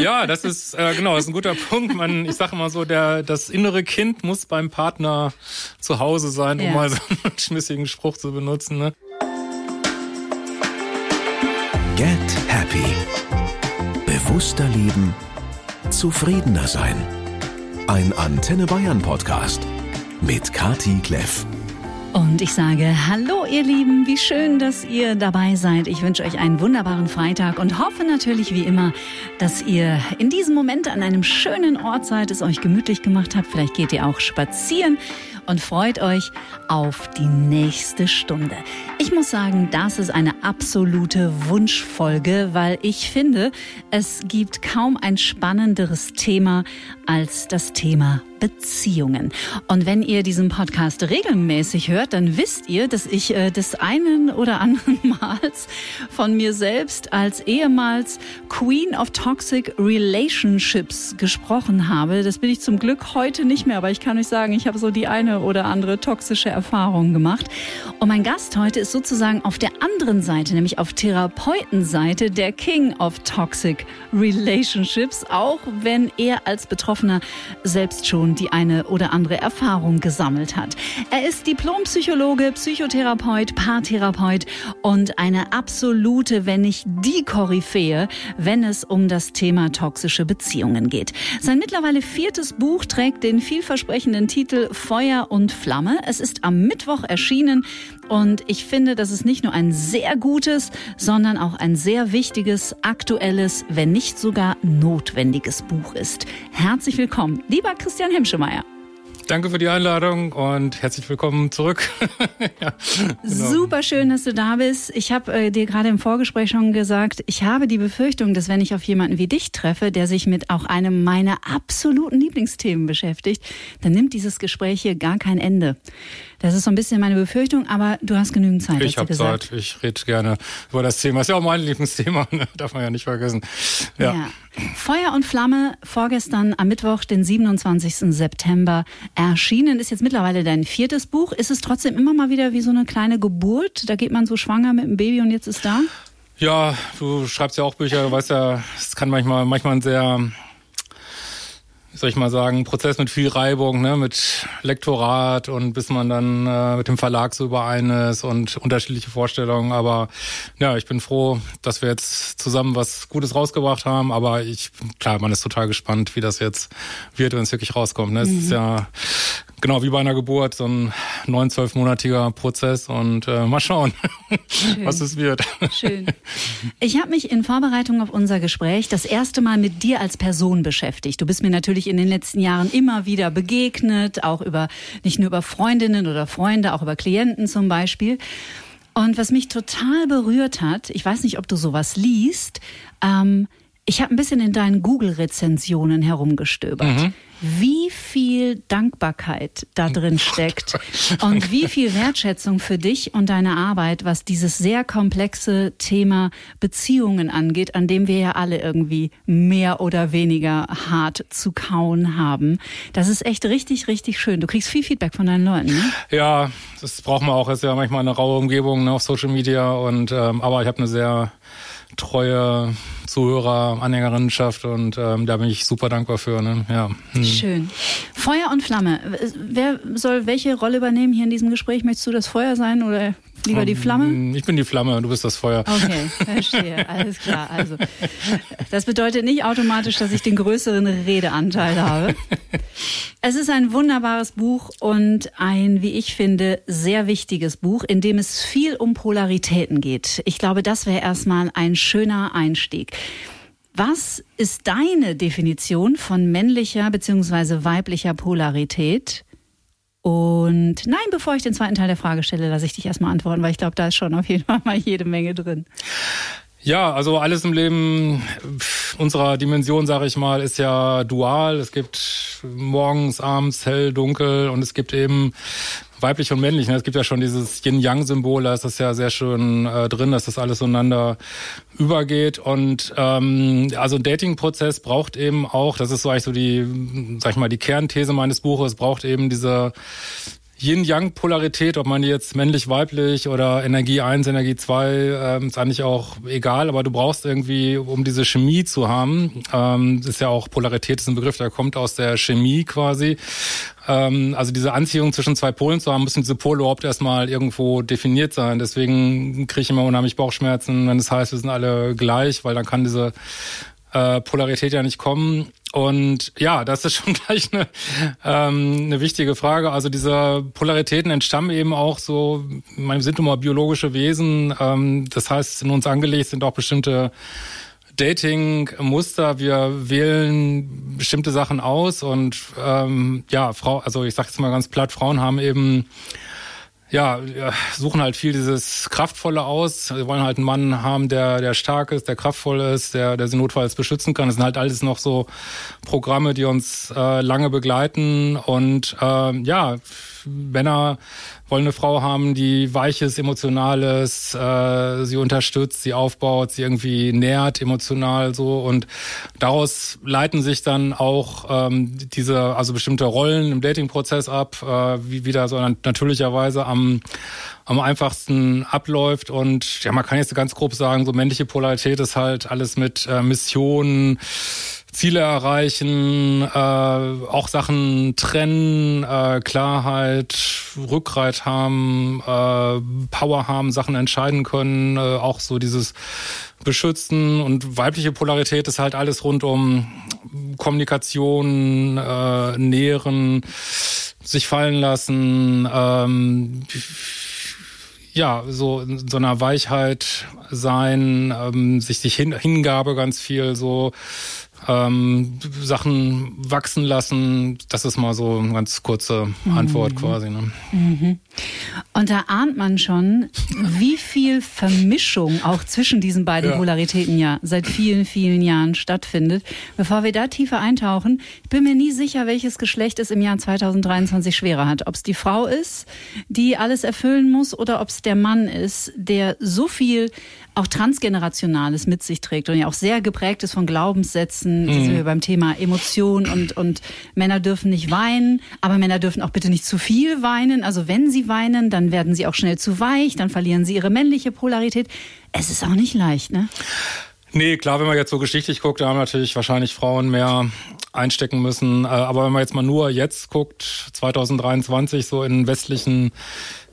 Ja, das ist äh, genau, das ist ein guter Punkt. Man, ich sage immer so, der das innere Kind muss beim Partner zu Hause sein, um mal so einen schmissigen Spruch zu benutzen. Ne? Get happy. Bewusster leben, zufriedener sein. Ein Antenne Bayern Podcast mit Kati Kleff. Und ich sage Hallo ihr Lieben, wie schön, dass ihr dabei seid. Ich wünsche euch einen wunderbaren Freitag und hoffe natürlich wie immer, dass ihr in diesem Moment an einem schönen Ort seid, es euch gemütlich gemacht habt. Vielleicht geht ihr auch spazieren und freut euch auf die nächste Stunde. Ich muss sagen, das ist eine absolute Wunschfolge, weil ich finde, es gibt kaum ein spannenderes Thema als das Thema Beziehungen. Und wenn ihr diesen Podcast regelmäßig hört, dann wisst ihr, dass ich äh, des einen oder anderen Mals von mir selbst als ehemals Queen of Toxic Relationships gesprochen habe. Das bin ich zum Glück heute nicht mehr, aber ich kann euch sagen, ich habe so die eine oder andere toxische Erfahrung gemacht. Und mein Gast heute ist sozusagen auf der anderen Seite, nämlich auf Therapeutenseite, der King of Toxic Relationships, auch wenn er als Betroffener selbst schon die eine oder andere Erfahrung gesammelt hat. Er ist Diplompsychologe, Psychotherapeut, Paartherapeut und eine absolute, wenn nicht die Koryphäe, wenn es um das Thema toxische Beziehungen geht. Sein mittlerweile viertes Buch trägt den vielversprechenden Titel Feuer und Flamme. Es ist am Mittwoch erschienen. Und ich finde, dass es nicht nur ein sehr gutes, sondern auch ein sehr wichtiges, aktuelles, wenn nicht sogar notwendiges Buch ist. Herzlich willkommen, lieber Christian Hemschemeyer. Danke für die Einladung und herzlich willkommen zurück. ja, genau. Super schön, dass du da bist. Ich habe äh, dir gerade im Vorgespräch schon gesagt, ich habe die Befürchtung, dass wenn ich auf jemanden wie dich treffe, der sich mit auch einem meiner absoluten Lieblingsthemen beschäftigt, dann nimmt dieses Gespräch hier gar kein Ende. Das ist so ein bisschen meine Befürchtung, aber du hast genügend Zeit. Ich habe Zeit. Ich rede gerne über das Thema. Ist ja auch mein Lieblingsthema, ne? darf man ja nicht vergessen. Ja. ja. Feuer und Flamme, vorgestern am Mittwoch, den 27. September erschienen. Ist jetzt mittlerweile dein viertes Buch. Ist es trotzdem immer mal wieder wie so eine kleine Geburt? Da geht man so schwanger mit dem Baby und jetzt ist da? Ja, du schreibst ja auch Bücher, du weißt ja, es kann manchmal, manchmal ein sehr wie soll ich mal sagen, Prozess mit viel Reibung, ne, mit Lektorat und bis man dann äh, mit dem Verlag so überein ist und unterschiedliche Vorstellungen. Aber ja, ich bin froh, dass wir jetzt zusammen was Gutes rausgebracht haben. Aber ich, klar, man ist total gespannt, wie das jetzt wird, wenn es wirklich rauskommt. Ne? Es ist mhm. ja genau wie bei einer Geburt, so ein neun, zwölfmonatiger Prozess und äh, mal schauen, Schön. was es wird. Schön. Ich habe mich in Vorbereitung auf unser Gespräch das erste Mal mit dir als Person beschäftigt. Du bist mir natürlich in den letzten Jahren immer wieder begegnet, auch über nicht nur über Freundinnen oder Freunde, auch über Klienten zum Beispiel. Und was mich total berührt hat, ich weiß nicht, ob du sowas liest, ähm, ich habe ein bisschen in deinen Google-Rezensionen herumgestöbert. Mhm wie viel Dankbarkeit da drin steckt und wie viel Wertschätzung für dich und deine Arbeit, was dieses sehr komplexe Thema Beziehungen angeht, an dem wir ja alle irgendwie mehr oder weniger hart zu kauen haben. Das ist echt richtig, richtig schön. Du kriegst viel Feedback von deinen Leuten. Ne? Ja, das braucht man auch. Es ist ja manchmal eine raue Umgebung ne, auf Social Media und ähm, aber ich habe eine sehr treue Zuhörer, Anhängerinnenschaft und ähm, da bin ich super dankbar für. Ne? Ja. Hm. Schön. Feuer und Flamme. Wer soll welche Rolle übernehmen hier in diesem Gespräch? Möchtest du das Feuer sein oder lieber die Flamme? Ähm, ich bin die Flamme, du bist das Feuer. Okay, verstehe. Alles klar. Also, das bedeutet nicht automatisch, dass ich den größeren Redeanteil habe. Es ist ein wunderbares Buch und ein, wie ich finde, sehr wichtiges Buch, in dem es viel um Polaritäten geht. Ich glaube, das wäre erstmal ein schöner Einstieg. Was ist deine Definition von männlicher bzw. weiblicher Polarität? Und nein, bevor ich den zweiten Teil der Frage stelle, lasse ich dich erstmal antworten, weil ich glaube, da ist schon auf jeden Fall mal jede Menge drin. Ja, also alles im Leben unserer Dimension, sage ich mal, ist ja dual. Es gibt morgens, abends, hell, dunkel und es gibt eben weiblich und männlich. Ne? Es gibt ja schon dieses Yin-Yang-Symbol, da ist das ja sehr schön äh, drin, dass das alles zueinander übergeht. Und ähm, also ein Dating-Prozess braucht eben auch, das ist so eigentlich so die, sag ich mal, die Kernthese meines Buches, braucht eben diese Yin-Yang-Polarität, ob man die jetzt männlich, weiblich oder Energie 1, Energie 2, ähm, ist eigentlich auch egal, aber du brauchst irgendwie, um diese Chemie zu haben, ähm, ist ja auch Polarität ist ein Begriff, der kommt aus der Chemie quasi. Ähm, also diese Anziehung zwischen zwei Polen zu haben, müssen diese Pole überhaupt erstmal irgendwo definiert sein. Deswegen kriege ich immer unheimlich Bauchschmerzen, wenn es heißt, wir sind alle gleich, weil dann kann diese äh, Polarität ja nicht kommen. Und ja, das ist schon gleich eine, ähm, eine wichtige Frage. Also diese Polaritäten entstammen eben auch so, wir sind nun mal biologische Wesen. Ähm, das heißt, in uns angelegt sind auch bestimmte Dating-Muster. Wir wählen bestimmte Sachen aus und ähm, ja, Frau, also ich sage jetzt mal ganz platt, Frauen haben eben ja, suchen halt viel dieses Kraftvolle aus. Sie wollen halt einen Mann haben, der, der stark ist, der kraftvoll ist, der, der sie notfalls beschützen kann. Das sind halt alles noch so Programme, die uns äh, lange begleiten. Und äh, ja, Männer wollen eine Frau haben, die weiches, emotionales, äh, sie unterstützt, sie aufbaut, sie irgendwie nährt emotional so. Und daraus leiten sich dann auch ähm, diese, also bestimmte Rollen im Datingprozess ab, äh, wie wieder so natürlicherweise am am einfachsten abläuft. Und ja, man kann jetzt ganz grob sagen, so männliche Polarität ist halt alles mit äh, Missionen, Ziele erreichen, äh, auch Sachen trennen, äh, Klarheit, Rückgrat haben, äh, Power haben, Sachen entscheiden können, äh, auch so dieses Beschützen und weibliche Polarität ist halt alles rund um Kommunikation, äh, Nähren, sich fallen lassen, ähm, ja, so in so einer Weichheit sein, ähm, sich sich hin, Hingabe ganz viel so ähm, Sachen wachsen lassen. Das ist mal so eine ganz kurze Antwort mhm. quasi. Ne? Mhm. Und da ahnt man schon, wie viel Vermischung auch zwischen diesen beiden ja. Polaritäten ja seit vielen, vielen Jahren stattfindet. Bevor wir da tiefer eintauchen, ich bin mir nie sicher, welches Geschlecht es im Jahr 2023 schwerer hat. Ob es die Frau ist, die alles erfüllen muss, oder ob es der Mann ist, der so viel auch Transgenerationales mit sich trägt und ja auch sehr geprägt ist von Glaubenssätzen. Mhm. sind wir beim Thema Emotion und, und Männer dürfen nicht weinen, aber Männer dürfen auch bitte nicht zu viel weinen. Also wenn sie weinen, dann werden sie auch schnell zu weich, dann verlieren sie ihre männliche Polarität. Es ist auch nicht leicht, ne? Nee, klar, wenn man jetzt so geschichtlich guckt, da haben natürlich wahrscheinlich Frauen mehr einstecken müssen. Äh, aber wenn man jetzt mal nur jetzt guckt, 2023 so in westlichen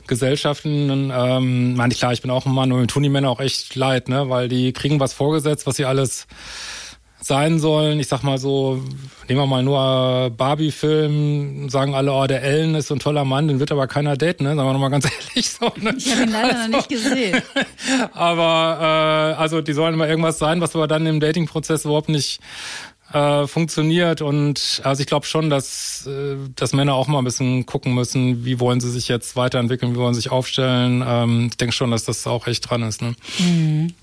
Gesellschaften, ähm, meine ich klar, ich bin auch ein Mann und mir tun die Männer auch echt leid, ne, weil die kriegen was vorgesetzt, was sie alles sein sollen. Ich sag mal so, nehmen wir mal nur Barbie-Film, sagen alle, oh, der Ellen ist so ein toller Mann, den wird aber keiner daten, ne? Sagen wir nochmal ganz ehrlich so. Ne? Ich habe ihn leider also, noch nicht gesehen. aber äh, also die sollen immer irgendwas sein, was aber dann im Dating-Prozess überhaupt nicht äh, funktioniert und also ich glaube schon, dass, äh, dass Männer auch mal ein bisschen gucken müssen, wie wollen sie sich jetzt weiterentwickeln, wie wollen sie sich aufstellen. Ähm, ich denke schon, dass das auch echt dran ist. Ne? Mhm.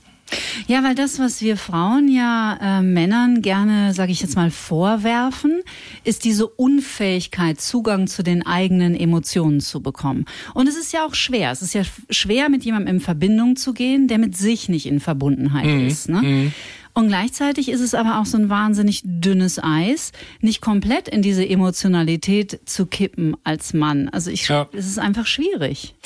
Ja, weil das, was wir Frauen ja äh, Männern gerne, sage ich jetzt mal, vorwerfen, ist diese Unfähigkeit, Zugang zu den eigenen Emotionen zu bekommen. Und es ist ja auch schwer. Es ist ja schwer, mit jemandem in Verbindung zu gehen, der mit sich nicht in Verbundenheit mhm. ist. Ne? Mhm. Und gleichzeitig ist es aber auch so ein wahnsinnig dünnes Eis, nicht komplett in diese Emotionalität zu kippen als Mann. Also ich, ja. es ist einfach schwierig.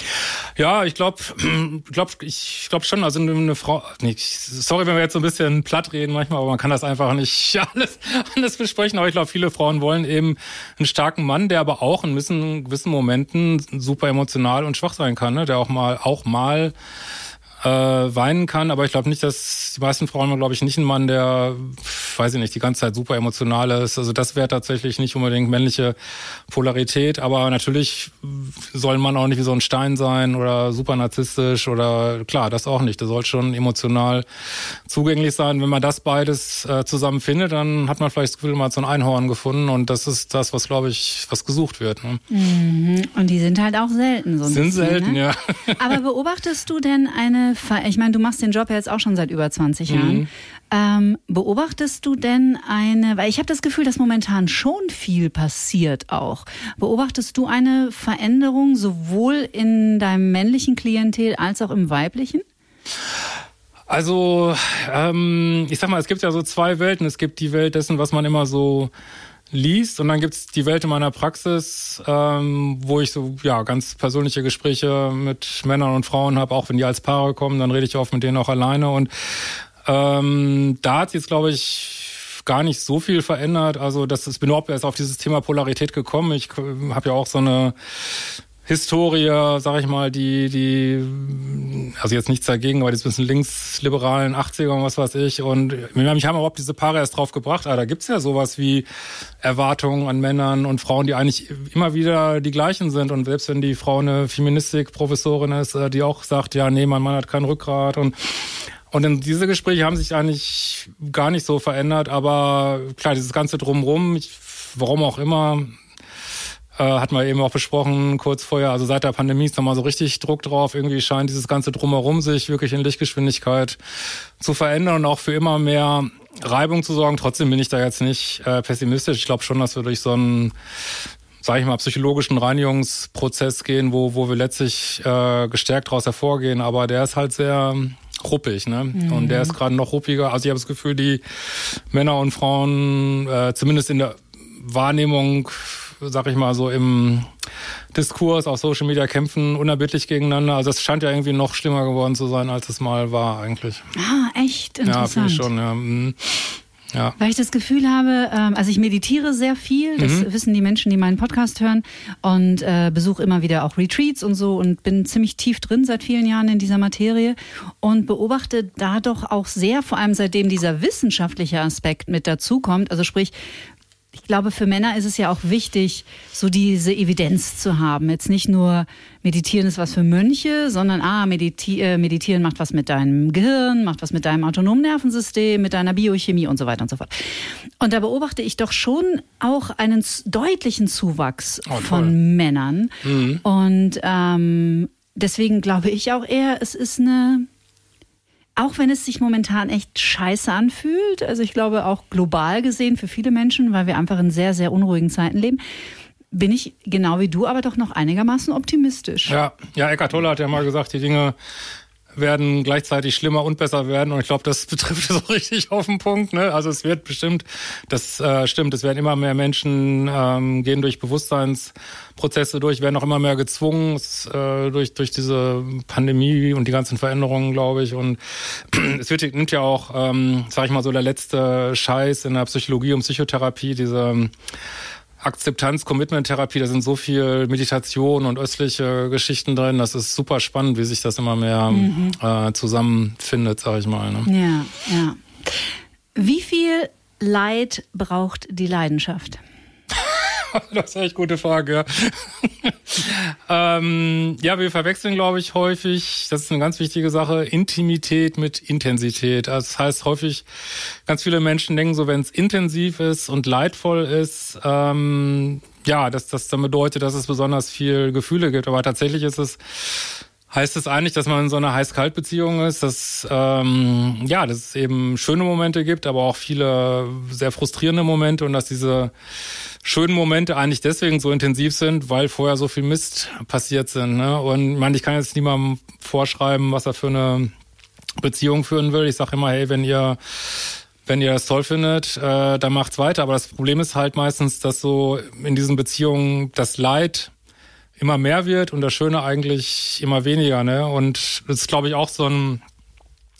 Ja, ich glaube, glaub, ich glaube schon, also eine Frau, nee, sorry, wenn wir jetzt so ein bisschen platt reden manchmal, aber man kann das einfach nicht alles, alles besprechen. Aber ich glaube, viele Frauen wollen eben einen starken Mann, der aber auch in gewissen, gewissen Momenten super emotional und schwach sein kann, ne? der auch mal, auch mal äh, weinen kann, aber ich glaube nicht, dass die meisten Frauen, glaube ich, nicht einen Mann, der, weiß ich nicht, die ganze Zeit super emotional ist. Also das wäre tatsächlich nicht unbedingt männliche Polarität, aber natürlich soll man auch nicht wie so ein Stein sein oder super narzisstisch oder klar, das auch nicht. Der soll schon emotional zugänglich sein. Wenn man das beides äh, zusammen findet, dann hat man vielleicht das Gefühl, man hat so ein Einhorn gefunden und das ist das, was, glaube ich, was gesucht wird. Ne? Mhm. Und die sind halt auch selten. So ein Sind bisschen, selten, ne? ja. Aber beobachtest du denn eine ich meine, du machst den Job ja jetzt auch schon seit über 20 Jahren. Mhm. Ähm, beobachtest du denn eine, weil ich habe das Gefühl, dass momentan schon viel passiert auch. Beobachtest du eine Veränderung sowohl in deinem männlichen Klientel als auch im weiblichen? Also, ähm, ich sag mal, es gibt ja so zwei Welten. Es gibt die Welt dessen, was man immer so liest. Und dann gibt's die Welt in meiner Praxis, ähm, wo ich so ja ganz persönliche Gespräche mit Männern und Frauen habe, auch wenn die als Paare kommen, dann rede ich oft mit denen auch alleine. Und ähm, da hat jetzt, glaube ich, gar nicht so viel verändert. Also das ist bin überhaupt erst auf dieses Thema Polarität gekommen. Ich äh, habe ja auch so eine Historie, sag ich mal, die, die, also jetzt nichts dagegen, aber die bisschen linksliberalen 80er und was weiß ich. Und mich haben überhaupt diese Paare erst drauf gebracht, ah, da gibt's ja sowas wie Erwartungen an Männern und Frauen, die eigentlich immer wieder die gleichen sind. Und selbst wenn die Frau eine Feministik-Professorin ist, äh, die auch sagt, ja, nee, mein Mann hat kein Rückgrat und und diese Gespräche haben sich eigentlich gar nicht so verändert, aber klar, dieses ganze Drumrum, ich, warum auch immer, äh, hat man eben auch besprochen kurz vorher, also seit der Pandemie ist da mal so richtig Druck drauf. Irgendwie scheint dieses ganze Drumherum sich wirklich in Lichtgeschwindigkeit zu verändern und auch für immer mehr Reibung zu sorgen. Trotzdem bin ich da jetzt nicht äh, pessimistisch. Ich glaube schon, dass wir durch so einen sage ich mal, psychologischen Reinigungsprozess gehen, wo, wo wir letztlich äh, gestärkt daraus hervorgehen. Aber der ist halt sehr ruppig, ne? Mhm. Und der ist gerade noch ruppiger. Also ich habe das Gefühl, die Männer und Frauen, äh, zumindest in der Wahrnehmung sag ich mal, so im Diskurs auf Social Media kämpfen unerbittlich gegeneinander. Also es scheint ja irgendwie noch schlimmer geworden zu sein, als es mal war eigentlich. Ah, echt interessant. Ja, finde ich schon, ja. Mhm. Ja. Weil ich das Gefühl habe, ähm, also ich meditiere sehr viel, das mhm. wissen die Menschen, die meinen Podcast hören und äh, besuche immer wieder auch Retreats und so und bin ziemlich tief drin seit vielen Jahren in dieser Materie und beobachte da doch auch sehr, vor allem seitdem dieser wissenschaftliche Aspekt mit dazukommt, also sprich, ich glaube, für Männer ist es ja auch wichtig, so diese Evidenz zu haben. Jetzt nicht nur Meditieren ist was für Mönche, sondern ah, mediti äh, Meditieren macht was mit deinem Gehirn, macht was mit deinem autonomen Nervensystem, mit deiner Biochemie und so weiter und so fort. Und da beobachte ich doch schon auch einen deutlichen Zuwachs oh, von Männern. Mhm. Und ähm, deswegen glaube ich auch eher, es ist eine auch wenn es sich momentan echt scheiße anfühlt, also ich glaube auch global gesehen für viele Menschen, weil wir einfach in sehr, sehr unruhigen Zeiten leben, bin ich genau wie du aber doch noch einigermaßen optimistisch. Ja, ja, Eckart Tolle hat ja mal gesagt, die Dinge werden gleichzeitig schlimmer und besser werden. Und ich glaube, das betrifft es auch richtig auf den Punkt. Ne? Also es wird bestimmt, das äh, stimmt, es werden immer mehr Menschen ähm, gehen durch Bewusstseinsprozesse durch, werden auch immer mehr gezwungen äh, durch, durch diese Pandemie und die ganzen Veränderungen, glaube ich. Und es wird, nimmt ja auch, ähm, sag ich mal, so der letzte Scheiß in der Psychologie und Psychotherapie, diese Akzeptanz, Commitment-Therapie, da sind so viel Meditation und östliche Geschichten drin. Das ist super spannend, wie sich das immer mehr mhm. äh, zusammenfindet, sag ich mal. Ne? Ja, ja. Wie viel Leid braucht die Leidenschaft? das ist echt gute Frage. ähm, ja, wir verwechseln, glaube ich, häufig, das ist eine ganz wichtige Sache, Intimität mit Intensität. Das heißt häufig, ganz viele Menschen denken so, wenn es intensiv ist und leidvoll ist, ähm, ja, dass das dann bedeutet, dass es besonders viel Gefühle gibt. Aber tatsächlich ist es Heißt es eigentlich, dass man in so einer Heiß-Kalt-Beziehung ist, dass ähm, ja, dass es eben schöne Momente gibt, aber auch viele sehr frustrierende Momente und dass diese schönen Momente eigentlich deswegen so intensiv sind, weil vorher so viel Mist passiert sind. Ne? Und ich meine, ich kann jetzt niemandem vorschreiben, was er für eine Beziehung führen will. Ich sage immer, hey, wenn ihr wenn ihr das toll findet, äh, dann macht's weiter. Aber das Problem ist halt meistens, dass so in diesen Beziehungen das Leid immer mehr wird und das Schöne eigentlich immer weniger. Ne? Und das ist, glaube ich, auch so ein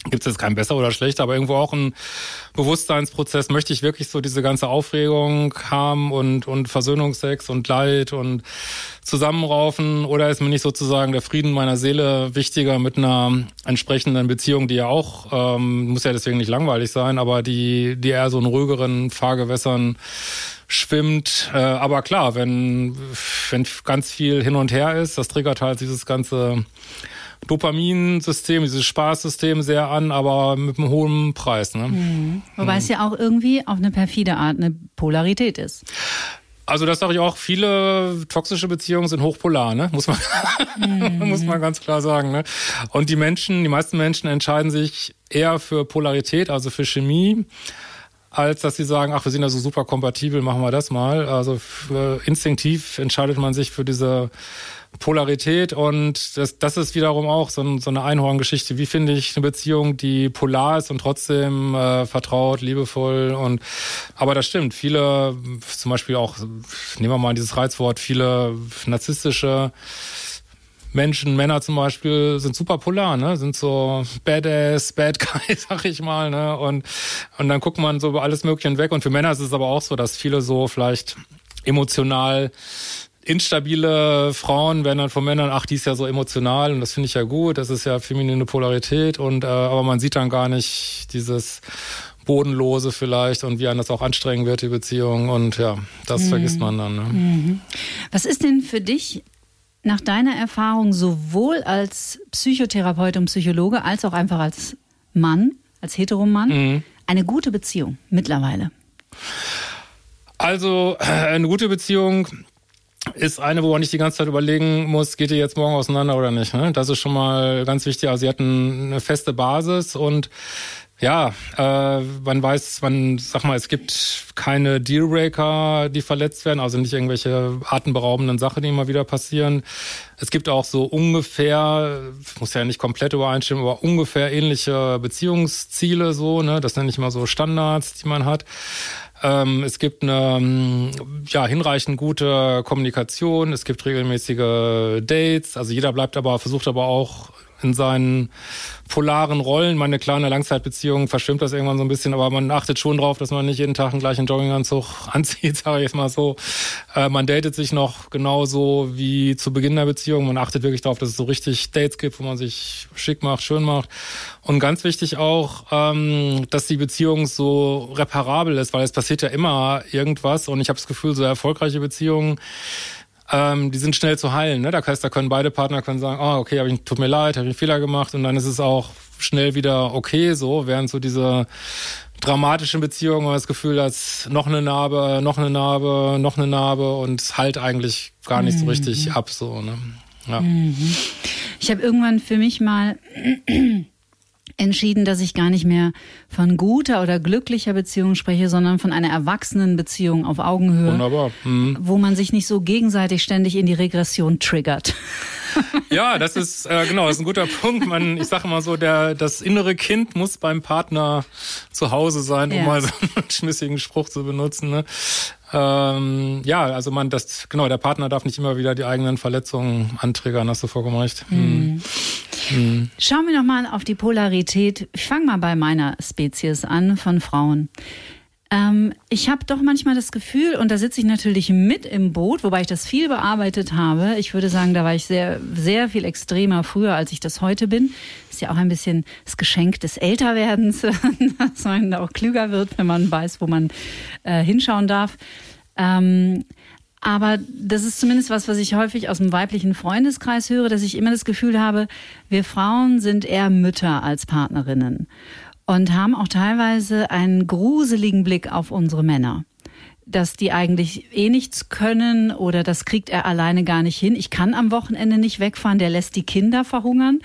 gibt es jetzt kein besser oder schlechter, aber irgendwo auch ein Bewusstseinsprozess. Möchte ich wirklich so diese ganze Aufregung haben und, und Versöhnungsex und Leid und zusammenraufen oder ist mir nicht sozusagen der Frieden meiner Seele wichtiger mit einer entsprechenden Beziehung, die ja auch, ähm, muss ja deswegen nicht langweilig sein, aber die, die eher so in ruhigeren Fahrgewässern schwimmt. Äh, aber klar, wenn, wenn ganz viel hin und her ist, das triggert halt dieses ganze Dopaminsystem, dieses Spaßsystem sehr an, aber mit einem hohen Preis. Ne? Mhm. Wobei mhm. es ja auch irgendwie auf eine perfide Art eine Polarität ist. Also das sage ich auch, viele toxische Beziehungen sind hochpolar, ne? Muss man, mhm. muss man ganz klar sagen. Ne? Und die Menschen, die meisten Menschen entscheiden sich eher für Polarität, also für Chemie, als dass sie sagen, ach, wir sind ja so super kompatibel, machen wir das mal. Also äh, instinktiv entscheidet man sich für diese Polarität und das, das ist wiederum auch so, so eine Einhorngeschichte. Wie finde ich eine Beziehung, die polar ist und trotzdem äh, vertraut, liebevoll und aber das stimmt. Viele, zum Beispiel auch, nehmen wir mal dieses Reizwort, viele narzisstische Menschen, Männer zum Beispiel, sind super polar, ne? Sind so Badass, Bad Guy, sag ich mal, ne? Und, und dann guckt man so über alles Mögliche hinweg. Und für Männer ist es aber auch so, dass viele so vielleicht emotional instabile Frauen werden dann von Männern, ach, die ist ja so emotional und das finde ich ja gut, das ist ja feminine Polarität und äh, aber man sieht dann gar nicht dieses Bodenlose vielleicht und wie einem das auch anstrengen wird, die Beziehung. Und ja, das mhm. vergisst man dann. Ne? Mhm. Was ist denn für dich nach deiner Erfahrung sowohl als Psychotherapeut und Psychologe als auch einfach als Mann, als Heteromann, mhm. eine gute Beziehung mittlerweile? Also eine gute Beziehung ist eine, wo man nicht die ganze Zeit überlegen muss, geht ihr jetzt morgen auseinander oder nicht. Ne? Das ist schon mal ganz wichtig. Also sie hatten eine feste Basis und ja, äh, man weiß, man sag mal, es gibt keine Dealbreaker, die verletzt werden, also nicht irgendwelche atemberaubenden Sachen, die immer wieder passieren. Es gibt auch so ungefähr, muss ja nicht komplett übereinstimmen, aber ungefähr ähnliche Beziehungsziele so, ne? Das nenne ich mal so Standards, die man hat. Ähm, es gibt eine ja, hinreichend gute Kommunikation, es gibt regelmäßige Dates, also jeder bleibt aber, versucht aber auch in seinen polaren Rollen. Meine kleine Langzeitbeziehung verstimmt das irgendwann so ein bisschen, aber man achtet schon drauf, dass man nicht jeden Tag einen gleichen Jogginganzug anzieht, sage ich jetzt mal so. Äh, man datet sich noch genauso wie zu Beginn der Beziehung. Man achtet wirklich darauf, dass es so richtig Dates gibt, wo man sich schick macht, schön macht. Und ganz wichtig auch, ähm, dass die Beziehung so reparabel ist, weil es passiert ja immer irgendwas. Und ich habe das Gefühl, so erfolgreiche Beziehungen ähm, die sind schnell zu heilen. Ne? Das heißt, da können beide Partner können sagen, oh, okay, hab ich, tut mir leid, habe ich einen Fehler gemacht und dann ist es auch schnell wieder okay so, während so diese dramatischen Beziehungen man das Gefühl, dass noch eine Narbe, noch eine Narbe, noch eine Narbe und halt eigentlich gar nicht so mhm. richtig ab so. Ne? Ja. Mhm. Ich habe irgendwann für mich mal entschieden, dass ich gar nicht mehr von guter oder glücklicher Beziehung spreche, sondern von einer erwachsenen Beziehung auf Augenhöhe. Wunderbar. Mhm. Wo man sich nicht so gegenseitig ständig in die Regression triggert. Ja, das ist äh, genau, das ist ein guter Punkt. Man, ich sage mal so, der das innere Kind muss beim Partner zu Hause sein, um ja. mal so einen schmissigen Spruch zu benutzen. Ne? Ähm, ja, also man, das genau, der Partner darf nicht immer wieder die eigenen Verletzungen antriggern. Hast du vollkommen recht. Mhm. Mhm. Schauen wir noch mal auf die Polarität. Ich fange mal bei meiner Spezies an von Frauen. Ähm, ich habe doch manchmal das Gefühl, und da sitze ich natürlich mit im Boot, wobei ich das viel bearbeitet habe. Ich würde sagen, da war ich sehr, sehr viel extremer früher, als ich das heute bin. Ist ja auch ein bisschen das Geschenk des Älterwerdens, dass man auch klüger wird, wenn man weiß, wo man äh, hinschauen darf. Ähm, aber das ist zumindest was, was ich häufig aus dem weiblichen Freundeskreis höre, dass ich immer das Gefühl habe, wir Frauen sind eher Mütter als Partnerinnen und haben auch teilweise einen gruseligen Blick auf unsere Männer. Dass die eigentlich eh nichts können oder das kriegt er alleine gar nicht hin. Ich kann am Wochenende nicht wegfahren, der lässt die Kinder verhungern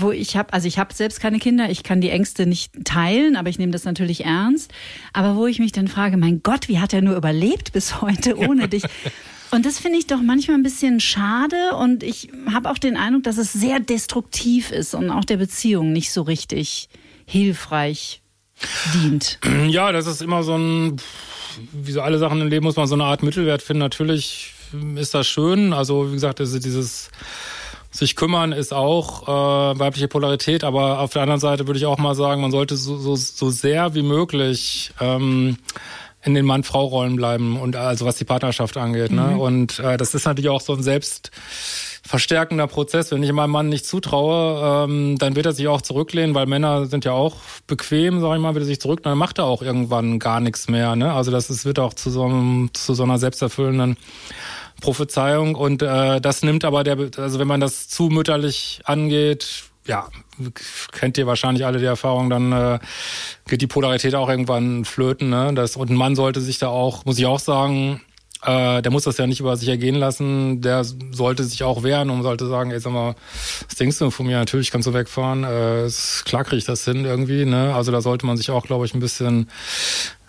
wo ich habe, also ich habe selbst keine Kinder, ich kann die Ängste nicht teilen, aber ich nehme das natürlich ernst. Aber wo ich mich dann frage, mein Gott, wie hat er nur überlebt bis heute ohne dich? Und das finde ich doch manchmal ein bisschen schade und ich habe auch den Eindruck, dass es sehr destruktiv ist und auch der Beziehung nicht so richtig hilfreich dient. Ja, das ist immer so ein, wie so alle Sachen im Leben muss man so eine Art Mittelwert finden. Natürlich ist das schön. Also wie gesagt, dieses sich kümmern ist auch äh, weibliche Polarität, aber auf der anderen Seite würde ich auch mal sagen, man sollte so, so, so sehr wie möglich ähm, in den Mann-Frau-Rollen bleiben und also was die Partnerschaft angeht. Ne? Mhm. Und äh, das ist natürlich auch so ein selbst verstärkender Prozess. Wenn ich meinem Mann nicht zutraue, ähm, dann wird er sich auch zurücklehnen, weil Männer sind ja auch bequem, sag ich mal, wird er sich zurück, dann macht er auch irgendwann gar nichts mehr. Ne? Also das ist, wird auch zu so, einem, zu so einer selbsterfüllenden Prophezeiung. Und äh, das nimmt aber der, also wenn man das zu mütterlich angeht, ja, kennt ihr wahrscheinlich alle die Erfahrung, dann äh, geht die Polarität auch irgendwann flöten. Ne? Das, und ein Mann sollte sich da auch, muss ich auch sagen, äh, der muss das ja nicht über sich ergehen lassen. Der sollte sich auch wehren und sollte sagen, ey, sag mal, was denkst du von mir? Natürlich kannst du wegfahren. Äh, klar kriege ich das hin irgendwie. Ne? Also da sollte man sich auch, glaube ich, ein bisschen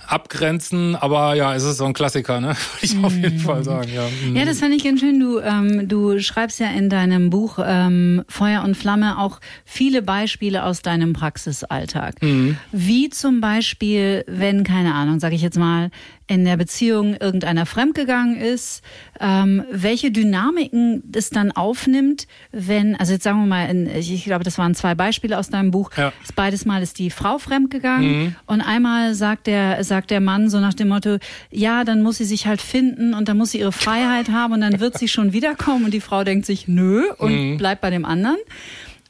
abgrenzen, aber ja, es ist so ein Klassiker, ne? Würde ich auf jeden Fall sagen, ja. Ja, das fand ich ganz schön. Du, ähm, du schreibst ja in deinem Buch ähm, Feuer und Flamme auch viele Beispiele aus deinem Praxisalltag. Mhm. Wie zum Beispiel, wenn, keine Ahnung, sage ich jetzt mal, in der Beziehung irgendeiner fremdgegangen ist, ähm, welche Dynamiken es dann aufnimmt, wenn, also jetzt sagen wir mal, in, ich glaube, das waren zwei Beispiele aus deinem Buch. Ja. Beides Mal ist die Frau fremdgegangen mhm. und einmal sagt der, sagt der Mann so nach dem Motto, ja, dann muss sie sich halt finden und dann muss sie ihre Freiheit haben und dann wird sie schon wiederkommen und die Frau denkt sich, nö und mhm. bleibt bei dem anderen.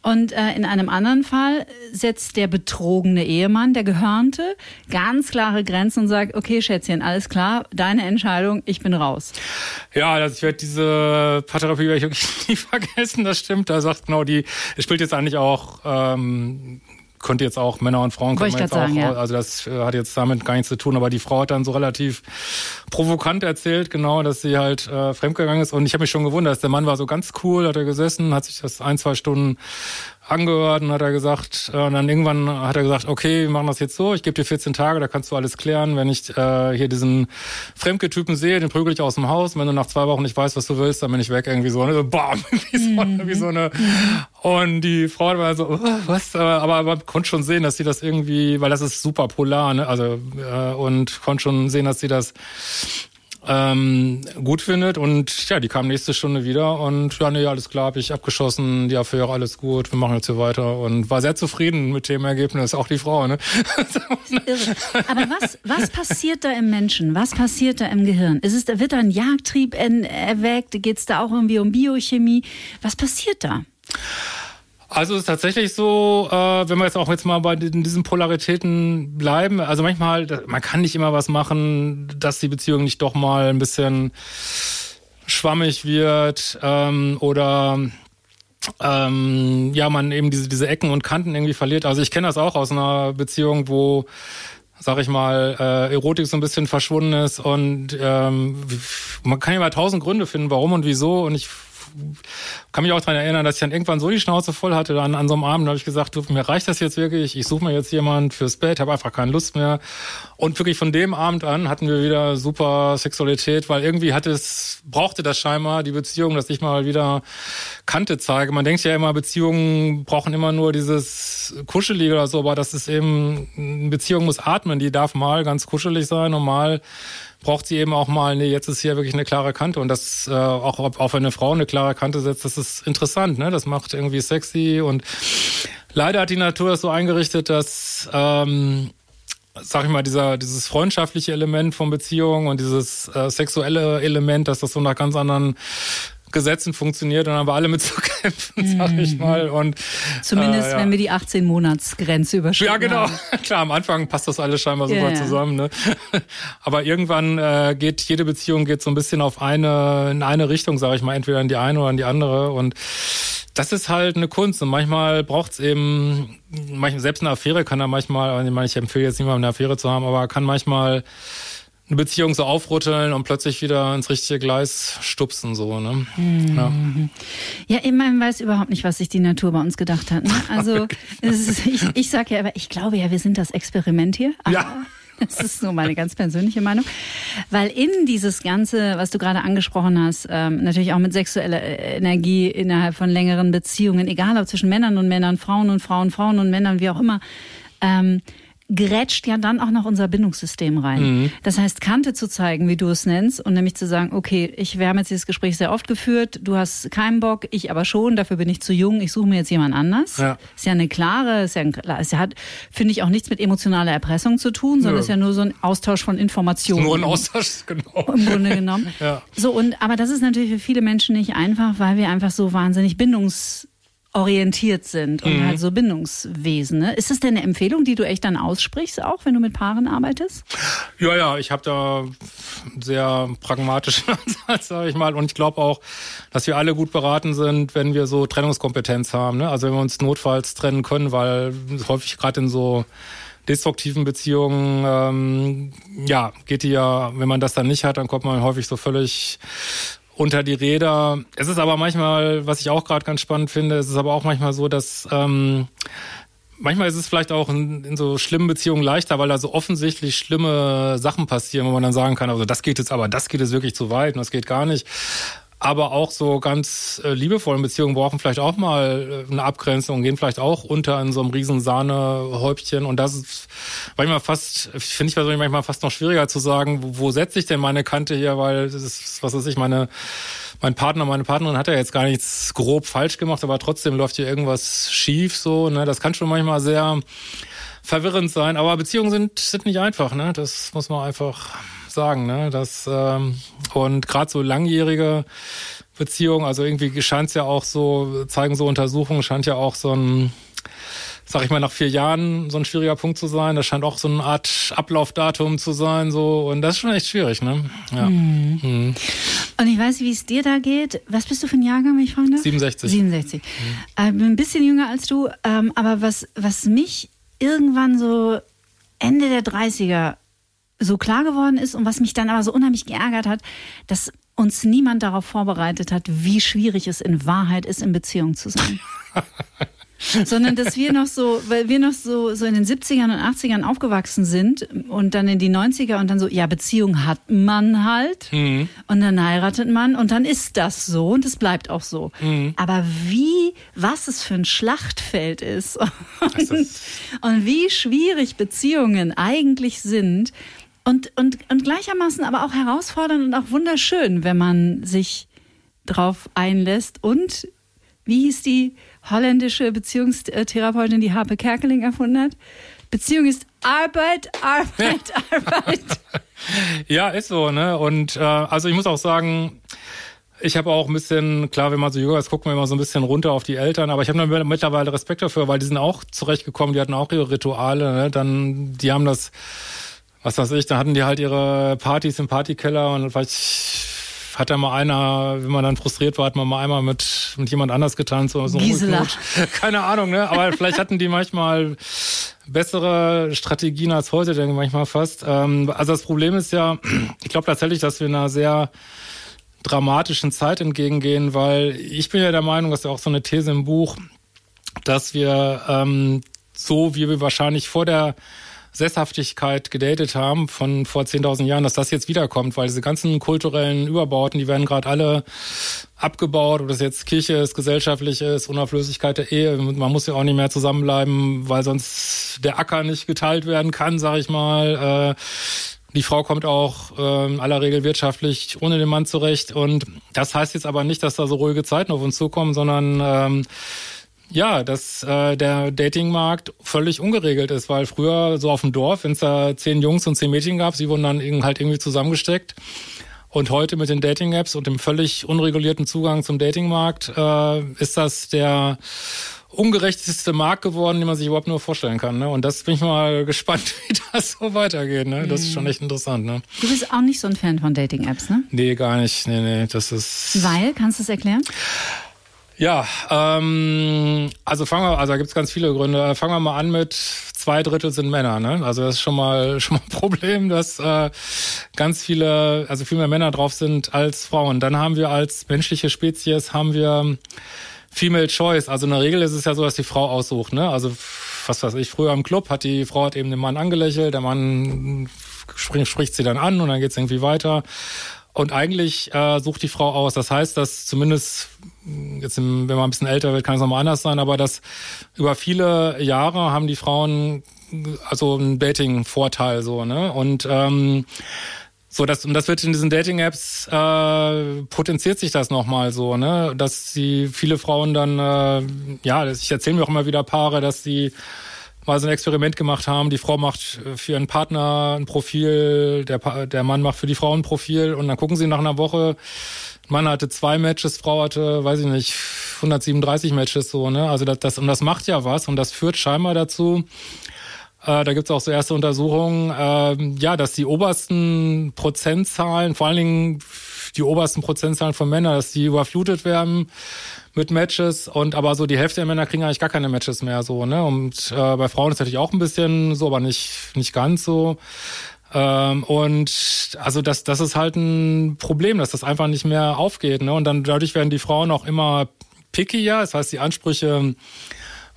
Und äh, in einem anderen Fall setzt der betrogene Ehemann, der Gehörnte, ganz klare Grenzen und sagt, okay, Schätzchen, alles klar, deine Entscheidung, ich bin raus. Ja, also ich werde diese Paartherapie werde ich wirklich nie vergessen, das stimmt. Da sagt genau die, es spielt jetzt eigentlich auch ähm, könnte jetzt auch Männer und Frauen können jetzt sagen, auch, ja. also das äh, hat jetzt damit gar nichts zu tun, aber die Frau hat dann so relativ provokant erzählt, genau, dass sie halt äh, fremdgegangen ist und ich habe mich schon gewundert, der Mann war so ganz cool, hat er gesessen, hat sich das ein, zwei Stunden angehört und hat er gesagt, äh, und dann irgendwann hat er gesagt, okay, wir machen das jetzt so, ich gebe dir 14 Tage, da kannst du alles klären. Wenn ich äh, hier diesen Fremdgetypen sehe, den prügel ich aus dem Haus. wenn du nach zwei Wochen nicht weißt, was du willst, dann bin ich weg. Irgendwie so, ne? so bam, wie so, mhm. wie so eine. Und die Frau war so, oh, was? Aber man konnte schon sehen, dass sie das irgendwie, weil das ist super polar, ne? Also äh, und konnte schon sehen, dass sie das ähm, gut findet. Und ja, die kam nächste Stunde wieder und ja, nee, alles klar, habe ich abgeschossen, die Affäre, alles gut, wir machen jetzt hier weiter und war sehr zufrieden mit dem Ergebnis, auch die Frau. Ne? Aber was, was passiert da im Menschen? Was passiert da im Gehirn? Ist es, wird da ein Jagdtrieb erweckt? Geht es da auch irgendwie um Biochemie? Was passiert da? Also es ist tatsächlich so, äh, wenn wir jetzt auch jetzt mal bei diesen Polaritäten bleiben, also manchmal, man kann nicht immer was machen, dass die Beziehung nicht doch mal ein bisschen schwammig wird ähm, oder ähm, ja, man eben diese, diese Ecken und Kanten irgendwie verliert. Also ich kenne das auch aus einer Beziehung, wo sag ich mal, äh, Erotik so ein bisschen verschwunden ist und ähm, man kann ja mal tausend Gründe finden, warum und wieso und ich kann mich auch daran erinnern, dass ich dann irgendwann so die Schnauze voll hatte. Dann an so einem Abend habe ich gesagt, du, mir reicht das jetzt wirklich. Ich suche mir jetzt jemand fürs Bett, habe einfach keine Lust mehr. Und wirklich von dem Abend an hatten wir wieder super Sexualität, weil irgendwie hatte es, brauchte das scheinbar die Beziehung, dass ich mal wieder Kante zeige. Man denkt ja immer, Beziehungen brauchen immer nur dieses Kuschelige oder so, aber das ist eben, eine Beziehung muss atmen, die darf mal ganz kuschelig sein und mal braucht sie eben auch mal, nee, jetzt ist hier wirklich eine klare Kante und das äh, auch, auch wenn eine Frau eine klare Kante setzt, das ist interessant, ne? Das macht irgendwie sexy und leider hat die Natur es so eingerichtet, dass ähm, sag ich mal, dieser, dieses freundschaftliche Element von Beziehungen und dieses äh, sexuelle Element, dass das so nach ganz anderen Gesetzen funktioniert und haben wir alle mit zu kämpfen, sag ich mhm. mal. Und, Zumindest, äh, ja. wenn wir die 18-Monats-Grenze überschreiten. Ja, genau. Haben. Klar, am Anfang passt das alles scheinbar super yeah. zusammen. Ne? Aber irgendwann äh, geht jede Beziehung geht so ein bisschen auf eine, in eine Richtung, sage ich mal, entweder in die eine oder in die andere. Und das ist halt eine Kunst. Und manchmal braucht's eben, manchmal, selbst eine Affäre kann da manchmal, ich meine, ich empfehle jetzt nicht mal eine Affäre zu haben, aber kann manchmal eine Beziehung so aufrütteln und plötzlich wieder ins richtige Gleis stupsen so ne mhm. ja. ja man weiß überhaupt nicht was sich die Natur bei uns gedacht hat ne? also ist, ich, ich sage ja aber ich glaube ja wir sind das Experiment hier ja Das ist so meine ganz persönliche Meinung. Weil in dieses Ganze, was du gerade angesprochen hast, ähm, natürlich auch mit sexueller äh, Energie innerhalb von längeren Beziehungen, egal ob zwischen Männern und Männern, Frauen und Frauen, Frauen und Männern, wie auch immer, ähm, grätscht ja dann auch noch unser Bindungssystem rein. Mhm. Das heißt, Kante zu zeigen, wie du es nennst, und nämlich zu sagen, okay, ich, wir haben jetzt dieses Gespräch sehr oft geführt, du hast keinen Bock, ich aber schon, dafür bin ich zu jung, ich suche mir jetzt jemand anders. Ja. Ist ja eine klare, ist ja ein, es hat, finde ich, auch nichts mit emotionaler Erpressung zu tun, sondern ja. ist ja nur so ein Austausch von Informationen. Nur ein Austausch, genau. Im Grunde genommen. ja. So, und, aber das ist natürlich für viele Menschen nicht einfach, weil wir einfach so wahnsinnig bindungs orientiert sind und mhm. halt so Bindungswesen. Ne? Ist das denn eine Empfehlung, die du echt dann aussprichst, auch wenn du mit Paaren arbeitest? Ja, ja, ich habe da sehr pragmatischen Ansatz, sage ich mal. Und ich glaube auch, dass wir alle gut beraten sind, wenn wir so Trennungskompetenz haben. Ne? Also wenn wir uns notfalls trennen können, weil häufig gerade in so destruktiven Beziehungen, ähm, ja, geht die ja, wenn man das dann nicht hat, dann kommt man häufig so völlig unter die Räder. Es ist aber manchmal, was ich auch gerade ganz spannend finde, es ist aber auch manchmal so, dass ähm, manchmal ist es vielleicht auch in, in, so schlimmen Beziehungen leichter, weil da so offensichtlich schlimme Sachen passieren, wo man dann sagen kann, also das geht jetzt aber, das geht jetzt wirklich zu weit und das geht gar nicht aber auch so ganz äh, liebevollen Beziehungen. Brauchen vielleicht auch mal äh, eine Abgrenzung, gehen vielleicht auch unter in so einem riesen Sahnehäubchen. Und das ist manchmal fast, finde ich persönlich manchmal fast noch schwieriger zu sagen, wo, wo setze ich denn meine Kante hier, weil das ist, was weiß ich, meine, mein Partner, meine Partnerin hat ja jetzt gar nichts grob falsch gemacht, aber trotzdem läuft hier irgendwas schief so, ne, das kann schon manchmal sehr verwirrend sein, aber Beziehungen sind, sind nicht einfach, ne, das muss man einfach sagen, ne? Das ähm, und gerade so langjährige Beziehungen, also irgendwie scheint es ja auch so, zeigen so Untersuchungen, scheint ja auch so ein sag ich mal, nach vier Jahren so ein schwieriger Punkt zu sein. Das scheint auch so eine Art Ablaufdatum zu sein, so. Und das ist schon echt schwierig, ne? Ja. Mhm. Mhm. Und ich weiß, wie es dir da geht. Was bist du für ein Jahrgang, wenn ich fragen darf? 67. 67. Mhm. Äh, ein bisschen jünger als du. Ähm, aber was, was mich irgendwann so Ende der 30er so klar geworden ist und was mich dann aber so unheimlich geärgert hat, dass uns niemand darauf vorbereitet hat, wie schwierig es in Wahrheit ist, in Beziehung zu sein. sondern dass wir noch so, weil wir noch so, so in den 70ern und 80ern aufgewachsen sind und dann in die 90er und dann so, ja, Beziehung hat man halt mhm. und dann heiratet man und dann ist das so und es bleibt auch so. Mhm. Aber wie, was es für ein Schlachtfeld ist und, und wie schwierig Beziehungen eigentlich sind, und, und, und gleichermaßen aber auch herausfordernd und auch wunderschön, wenn man sich drauf einlässt. Und wie hieß die holländische Beziehungstherapeutin, die Harpe Kerkeling erfunden hat? Beziehung ist Arbeit, Arbeit, Arbeit. ja, ist so, ne? Und äh, also ich muss auch sagen, ich habe auch ein bisschen, klar, wenn man so jünger ist, guckt man immer so ein bisschen runter auf die Eltern, aber ich habe mittlerweile Respekt dafür, weil die sind auch zurechtgekommen, die hatten auch ihre Rituale, ne? Dann, die haben das was weiß ich, da hatten die halt ihre Partys im Partykeller und vielleicht hat da mal einer, wenn man dann frustriert war, hat man mal einmal mit, mit jemand anders getanzt oder so. Gisela. Keine Ahnung, ne? Aber vielleicht hatten die manchmal bessere Strategien als heute, denke ich manchmal fast. Ähm, also das Problem ist ja, ich glaube tatsächlich, dass wir in einer sehr dramatischen Zeit entgegengehen, weil ich bin ja der Meinung, das ist ja auch so eine These im Buch, dass wir ähm, so, wie wir wahrscheinlich vor der Sesshaftigkeit gedatet haben von vor 10.000 Jahren, dass das jetzt wiederkommt, weil diese ganzen kulturellen Überbauten, die werden gerade alle abgebaut, ob das jetzt Kirche ist, gesellschaftlich ist, Unauflösigkeit der Ehe. Man muss ja auch nicht mehr zusammenbleiben, weil sonst der Acker nicht geteilt werden kann, sag ich mal. Äh, die Frau kommt auch äh, aller Regel wirtschaftlich ohne den Mann zurecht. Und das heißt jetzt aber nicht, dass da so ruhige Zeiten auf uns zukommen, sondern ähm, ja, dass äh, der Datingmarkt völlig ungeregelt ist, weil früher so auf dem Dorf, wenn es da zehn Jungs und zehn Mädchen gab, sie wurden dann halt irgendwie zusammengesteckt. Und heute mit den Dating-Apps und dem völlig unregulierten Zugang zum Datingmarkt äh, ist das der ungerechteste Markt geworden, den man sich überhaupt nur vorstellen kann. Ne? Und das bin ich mal gespannt, wie das so weitergeht. Ne? Das ist schon echt interessant. Ne? Du bist auch nicht so ein Fan von Dating-Apps, ne? Nee, gar nicht. Nee, nee, das ist... Weil? Kannst du es erklären? Ja, ähm, also fangen wir, also da gibt's ganz viele Gründe. Fangen wir mal an mit zwei Drittel sind Männer, ne? Also das ist schon mal schon mal ein Problem, dass äh, ganz viele, also viel mehr Männer drauf sind als Frauen. Dann haben wir als menschliche Spezies haben wir Female Choice. Also in der Regel ist es ja so, dass die Frau aussucht, ne? Also was weiß ich, früher im Club hat die Frau hat eben den Mann angelächelt, der Mann spricht, spricht sie dann an und dann geht's irgendwie weiter. Und eigentlich äh, sucht die Frau aus. Das heißt, dass zumindest, jetzt im, wenn man ein bisschen älter wird, kann es nochmal anders sein, aber dass über viele Jahre haben die Frauen also einen Dating-Vorteil so, ne? Und ähm, so, das, und das wird in diesen Dating-Apps äh, potenziert sich das nochmal so, ne? Dass sie viele Frauen dann, äh, ja, ich erzähle mir auch immer wieder Paare, dass sie mal so ein Experiment gemacht haben. Die Frau macht für ihren Partner ein Profil, der, der Mann macht für die Frau ein Profil und dann gucken sie nach einer Woche, Mann hatte zwei Matches, Frau hatte, weiß ich nicht, 137 Matches so, ne? Also das, das und das macht ja was und das führt scheinbar dazu, äh, da gibt's auch so erste Untersuchungen, äh, ja, dass die obersten Prozentzahlen, vor allen Dingen die obersten Prozentzahlen von Männern, dass die überflutet werden mit Matches und aber so die Hälfte der Männer kriegen eigentlich gar keine Matches mehr so, ne? Und äh, bei Frauen ist natürlich auch ein bisschen so, aber nicht, nicht ganz so. Ähm, und also das, das ist halt ein Problem, dass das einfach nicht mehr aufgeht. Ne? Und dann dadurch werden die Frauen auch immer pickier, das heißt, die Ansprüche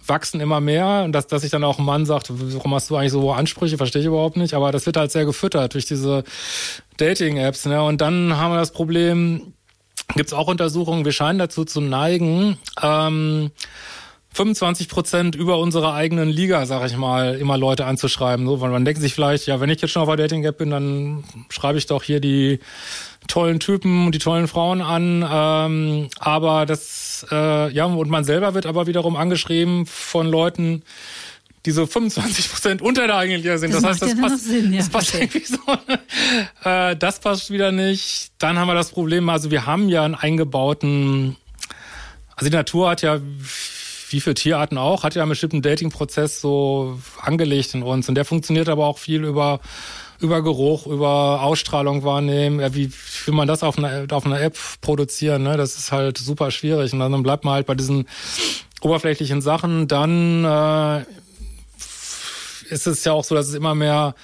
wachsen immer mehr und dass, dass sich dann auch ein Mann sagt, warum hast du eigentlich so Ansprüche, verstehe ich überhaupt nicht, aber das wird halt sehr gefüttert durch diese Dating-Apps. Ne? Und dann haben wir das Problem, gibt es auch Untersuchungen, wir scheinen dazu zu neigen, ähm, 25 Prozent über unsere eigenen Liga, sag ich mal, immer Leute anzuschreiben. So, weil man denkt sich vielleicht, ja, wenn ich jetzt schon auf der Dating-App bin, dann schreibe ich doch hier die tollen Typen und die tollen Frauen an. Ähm, aber das, äh, ja, und man selber wird aber wiederum angeschrieben von Leuten, die so 25 Prozent unter der eigenen Liga sind. Das, das heißt, das passt, Sinn, ja, das passt irgendwie so. äh, das passt wieder nicht. Dann haben wir das Problem, also wir haben ja einen eingebauten, also die Natur hat ja wie für Tierarten auch, hat ja einen bestimmten Dating-Prozess so angelegt in uns. Und der funktioniert aber auch viel über, über Geruch, über Ausstrahlung wahrnehmen. Ja, wie will man das auf einer, auf einer App produzieren? Ne? Das ist halt super schwierig. Und dann bleibt man halt bei diesen oberflächlichen Sachen. Dann äh, ist es ja auch so, dass es immer mehr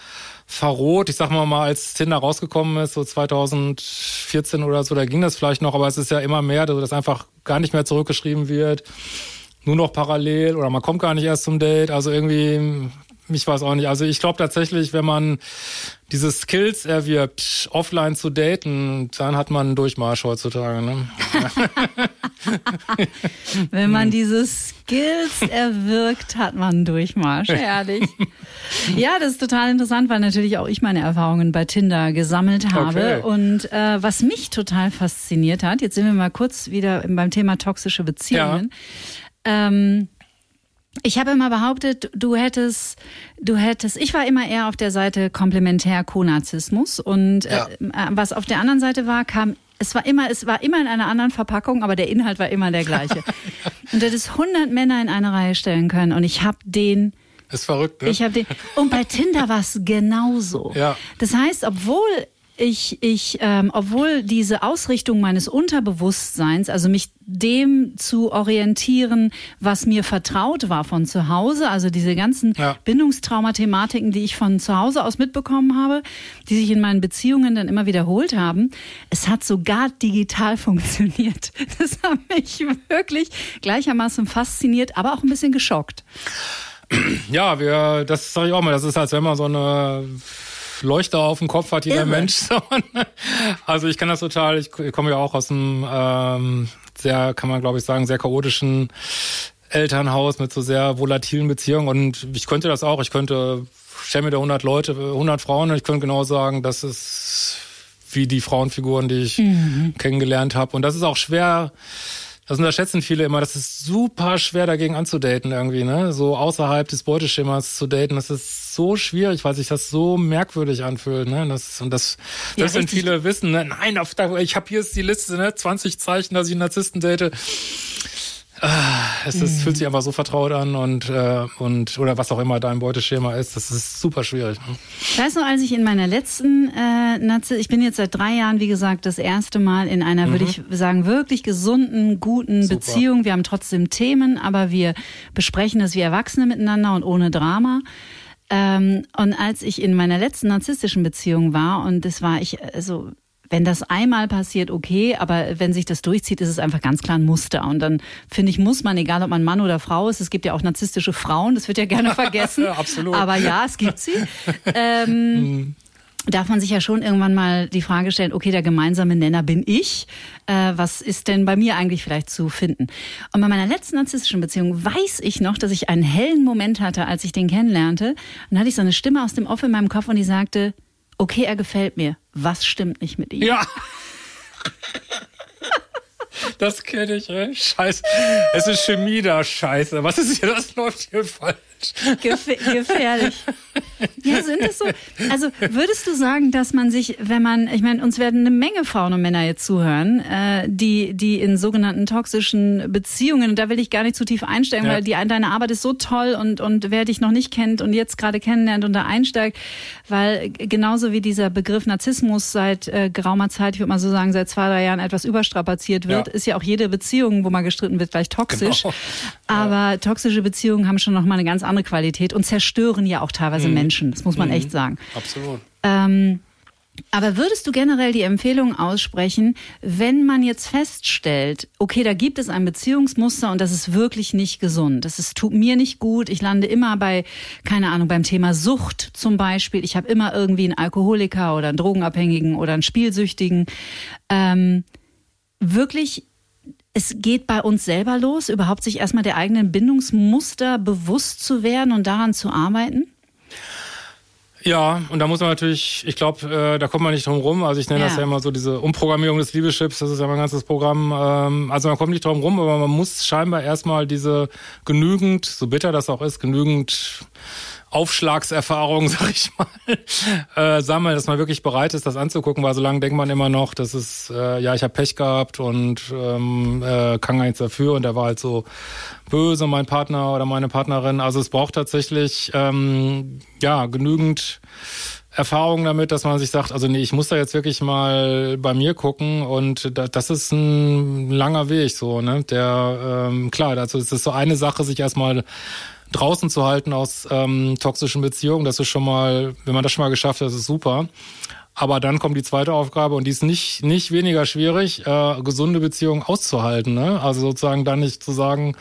verroht. Ich sag mal mal, als Tinder rausgekommen ist, so 2014 oder so, da ging das vielleicht noch, aber es ist ja immer mehr, dass einfach gar nicht mehr zurückgeschrieben wird nur noch parallel oder man kommt gar nicht erst zum Date. Also irgendwie, mich weiß auch nicht. Also ich glaube tatsächlich, wenn man diese Skills erwirbt, offline zu daten, dann hat man einen Durchmarsch heutzutage. Ne? wenn man diese Skills erwirkt, hat man einen Durchmarsch. Herrlich. Ja, das ist total interessant, weil natürlich auch ich meine Erfahrungen bei Tinder gesammelt habe. Okay. Und äh, was mich total fasziniert hat, jetzt sind wir mal kurz wieder beim Thema toxische Beziehungen. Ja. Ähm, ich habe immer behauptet, du hättest, du hättest, ich war immer eher auf der Seite komplementär Konarzismus und äh, ja. äh, was auf der anderen Seite war, kam es war immer, es war immer in einer anderen Verpackung, aber der Inhalt war immer der gleiche. und du hättest 100 Männer in eine Reihe stellen können und ich habe den ist verrückt, ne? Ich habe den und bei Tinder war es genauso. Ja. Das heißt, obwohl ich, ich ähm, obwohl diese Ausrichtung meines Unterbewusstseins, also mich dem zu orientieren, was mir vertraut war von zu Hause, also diese ganzen ja. Bindungstraumathematiken, die ich von zu Hause aus mitbekommen habe, die sich in meinen Beziehungen dann immer wiederholt haben, es hat sogar digital funktioniert. Das hat mich wirklich gleichermaßen fasziniert, aber auch ein bisschen geschockt. Ja, wir, das sage ich auch mal, das ist, als wenn man so eine Leuchter auf dem Kopf hat jeder Irre. Mensch. also ich kann das total, ich, komme ja auch aus einem ähm, sehr, kann man glaube ich sagen, sehr chaotischen Elternhaus mit so sehr volatilen Beziehungen und ich könnte das auch, ich könnte, stell mir da 100 Leute, 100 Frauen und ich könnte genau sagen, das ist wie die Frauenfiguren, die ich mhm. kennengelernt habe und das ist auch schwer, das unterschätzen viele immer. Das ist super schwer dagegen anzudaten irgendwie, ne? So außerhalb des Beuteschemas zu daten. Das ist so schwierig, weil sich das so merkwürdig anfühlt, ne? Das, und das, das ja, wenn viele wissen, ne? Nein, auf, ich habe hier ist die Liste, ne? 20 Zeichen, dass ich einen Narzissten date. Ah, es ist, mhm. fühlt sich einfach so vertraut an und, äh, und oder was auch immer dein Beuteschema ist, das ist super schwierig. Ne? Ich weiß noch, als ich in meiner letzten äh, Nazi, ich bin jetzt seit drei Jahren, wie gesagt, das erste Mal in einer, mhm. würde ich sagen, wirklich gesunden, guten super. Beziehung. Wir haben trotzdem Themen, aber wir besprechen das wie Erwachsene miteinander und ohne Drama. Ähm, und als ich in meiner letzten narzisstischen Beziehung war, und das war ich, also wenn das einmal passiert, okay, aber wenn sich das durchzieht, ist es einfach ganz klar ein Muster. Und dann finde ich, muss man, egal ob man Mann oder Frau ist, es gibt ja auch narzisstische Frauen, das wird ja gerne vergessen. Absolut. Aber ja, es gibt sie. ähm, mhm. Darf man sich ja schon irgendwann mal die Frage stellen, okay, der gemeinsame Nenner bin ich. Äh, was ist denn bei mir eigentlich vielleicht zu finden? Und bei meiner letzten narzisstischen Beziehung weiß ich noch, dass ich einen hellen Moment hatte, als ich den kennenlernte. Und dann hatte ich so eine Stimme aus dem Off in meinem Kopf und die sagte, okay, er gefällt mir. Was stimmt nicht mit ihm? Ja. Das kenne ich, ey. Scheiße. Es ist Chemie da, scheiße. Was ist hier? Das läuft hier falsch. Gef gefährlich. Ja, sind es so? Also würdest du sagen, dass man sich, wenn man, ich meine, uns werden eine Menge Frauen und Männer jetzt zuhören, äh, die, die in sogenannten toxischen Beziehungen, und da will ich gar nicht zu tief einsteigen, ja. weil die, deine Arbeit ist so toll und, und wer dich noch nicht kennt und jetzt gerade kennenlernt und da einsteigt, weil genauso wie dieser Begriff Narzissmus seit äh, geraumer Zeit, ich würde mal so sagen, seit zwei, drei Jahren etwas überstrapaziert wird, ja. ist ja auch jede Beziehung, wo mal gestritten wird, gleich toxisch. Genau. Aber ja. toxische Beziehungen haben schon nochmal eine ganz andere Qualität und zerstören ja auch teilweise mhm. Menschen. Das muss man mhm. echt sagen. Absolut. Ähm, Aber würdest du generell die Empfehlung aussprechen, wenn man jetzt feststellt, okay, da gibt es ein Beziehungsmuster und das ist wirklich nicht gesund, das ist, tut mir nicht gut, ich lande immer bei, keine Ahnung, beim Thema Sucht zum Beispiel, ich habe immer irgendwie einen Alkoholiker oder einen Drogenabhängigen oder einen Spielsüchtigen, ähm, wirklich es geht bei uns selber los, überhaupt sich erstmal der eigenen Bindungsmuster bewusst zu werden und daran zu arbeiten? Ja, und da muss man natürlich, ich glaube, äh, da kommt man nicht drum rum. Also ich nenne ja. das ja immer so diese Umprogrammierung des Liebeschips, das ist ja mein ganzes Programm. Ähm, also man kommt nicht drum rum, aber man muss scheinbar erstmal diese genügend, so bitter das auch ist, genügend Aufschlagserfahrung, sag ich mal, äh, sammeln, dass man wirklich bereit ist, das anzugucken, weil so lange denkt man immer noch, dass es, äh, ja, ich habe Pech gehabt und ähm, äh, kann gar nichts dafür und der war halt so böse, mein Partner oder meine Partnerin. Also es braucht tatsächlich ähm, ja genügend Erfahrung damit, dass man sich sagt, also nee, ich muss da jetzt wirklich mal bei mir gucken und das ist ein langer Weg so, ne? Der ähm, klar, also es ist so eine Sache, sich erstmal draußen zu halten aus ähm, toxischen Beziehungen. Das ist schon mal, wenn man das schon mal geschafft hat, ist super. Aber dann kommt die zweite Aufgabe und die ist nicht, nicht weniger schwierig, äh, gesunde Beziehungen auszuhalten. Ne? Also sozusagen dann nicht zu sagen,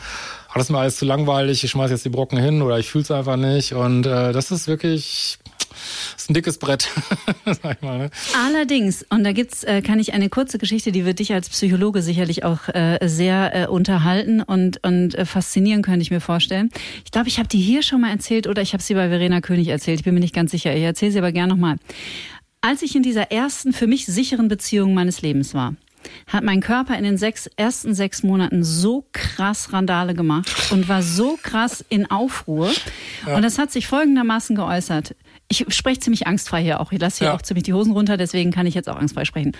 ah, das ist mir alles zu langweilig, ich schmeiß jetzt die Brocken hin oder ich fühle es einfach nicht. Und äh, das ist wirklich das ist ein dickes Brett, sag ich mal. Ne? Allerdings, und da gibt's, äh, kann ich eine kurze Geschichte, die wird dich als Psychologe sicherlich auch äh, sehr äh, unterhalten und, und äh, faszinieren, könnte ich mir vorstellen. Ich glaube, ich habe die hier schon mal erzählt oder ich habe sie bei Verena König erzählt. Ich bin mir nicht ganz sicher. Ich erzähle sie aber gerne nochmal. Als ich in dieser ersten, für mich sicheren Beziehung meines Lebens war, hat mein Körper in den sechs, ersten sechs Monaten so krass Randale gemacht und war so krass in Aufruhr. Ja. Und das hat sich folgendermaßen geäußert ich spreche ziemlich angstfrei hier auch. Ich lasse hier ja. auch ziemlich die Hosen runter, deswegen kann ich jetzt auch angstfrei sprechen.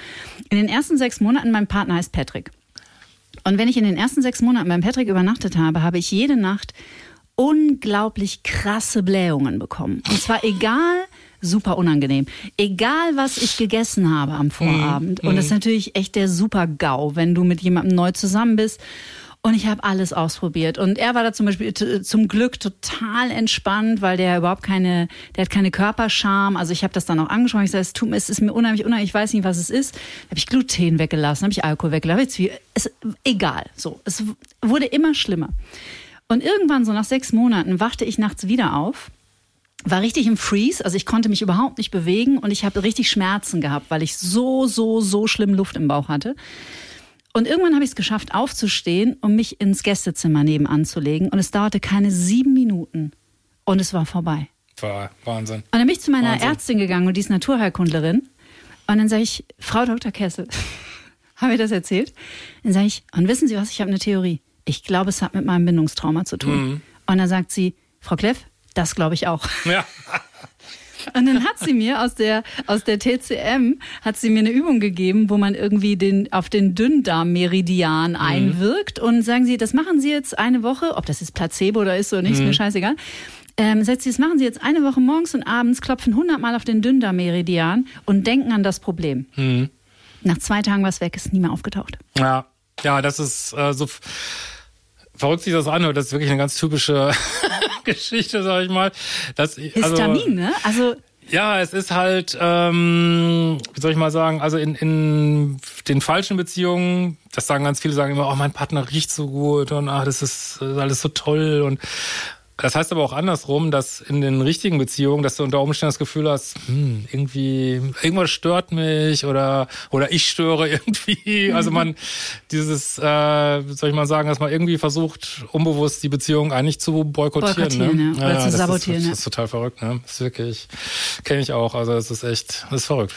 In den ersten sechs Monaten, mein Partner heißt Patrick. Und wenn ich in den ersten sechs Monaten beim Patrick übernachtet habe, habe ich jede Nacht unglaublich krasse Blähungen bekommen. Und zwar egal, super unangenehm. Egal, was ich gegessen habe am Vorabend. Mhm. Und das ist natürlich echt der super GAU, wenn du mit jemandem neu zusammen bist und ich habe alles ausprobiert. Und er war da zum Beispiel zum Glück total entspannt, weil der überhaupt keine, der hat keine Körperscham. Also ich habe das dann auch angesprochen. Ich sage, es tut mir, es ist mir unheimlich, unheimlich, ich weiß nicht, was es ist. Habe ich Gluten weggelassen, habe ich Alkohol weggelassen, hab es, egal. So, es wurde immer schlimmer. Und irgendwann so nach sechs Monaten wachte ich nachts wieder auf war richtig im Freeze, also ich konnte mich überhaupt nicht bewegen und ich habe richtig Schmerzen gehabt, weil ich so, so, so schlimm Luft im Bauch hatte. Und irgendwann habe ich es geschafft, aufzustehen und mich ins Gästezimmer nebenan zu legen. Und es dauerte keine sieben Minuten. Und es war vorbei. War Wahnsinn. Und dann bin ich zu meiner Wahnsinn. Ärztin gegangen und die ist Naturheilkundlerin. Und dann sage ich, Frau Dr. Kessel, habe ich das erzählt? Dann sage ich, und wissen Sie was, ich habe eine Theorie. Ich glaube, es hat mit meinem Bindungstrauma zu tun. Mhm. Und dann sagt sie, Frau Kleff, das glaube ich auch. Ja. Und dann hat sie mir aus der, aus der TCM, hat sie mir eine Übung gegeben, wo man irgendwie den, auf den Dünndarmmeridian mhm. einwirkt und sagen sie, das machen Sie jetzt eine Woche, ob das jetzt Placebo oder ist oder nicht, mhm. ist mir mhm. scheißegal. Ähm, sagt sie, das machen Sie jetzt eine Woche morgens und abends, klopfen hundertmal auf den Dünndarmmeridian und denken an das Problem. Mhm. Nach zwei Tagen war es weg, ist nie mehr aufgetaucht. Ja, ja, das ist äh, so verrückt sich das an, das ist wirklich eine ganz typische Geschichte, sag ich mal. Das, also, Histamin, ne? Also ja, es ist halt, ähm, wie soll ich mal sagen, also in, in den falschen Beziehungen, das sagen ganz viele, sagen immer, oh, mein Partner riecht so gut und ach, das ist alles so toll und das heißt aber auch andersrum, dass in den richtigen Beziehungen, dass du unter Umständen das Gefühl hast, hm, irgendwie, irgendwas stört mich oder, oder ich störe irgendwie. Also man, dieses, äh, soll ich mal sagen, dass man irgendwie versucht, unbewusst die Beziehung eigentlich zu boykottieren. Ne? boykottieren ne? ja. Oder ja, zu sabotieren. Ist, das, das ist total verrückt, ne? Das ist wirklich, kenne ich auch. Also es ist echt, das ist verrückt.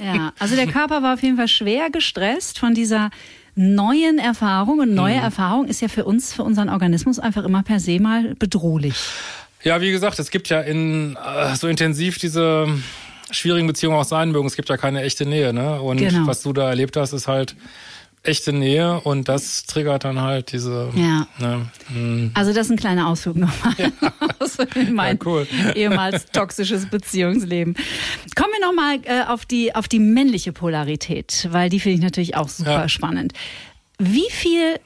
Ja, also der Körper war auf jeden Fall schwer gestresst von dieser neuen Erfahrung. Und neue mhm. Erfahrung ist ja für uns, für unseren Organismus einfach immer per se mal bedrohlich. Ja, wie gesagt, es gibt ja in äh, so intensiv diese schwierigen Beziehungen auch sein mögen. Es gibt ja keine echte Nähe, ne? Und genau. was du da erlebt hast, ist halt echte Nähe und das triggert dann halt diese. Ja. Ne, hm. also das ist ein kleiner Ausflug nochmal ja. aus mein ja, cool. ehemals toxisches Beziehungsleben. Kommen wir nochmal äh, auf die auf die männliche Polarität, weil die finde ich natürlich auch super ja. spannend. Wie viel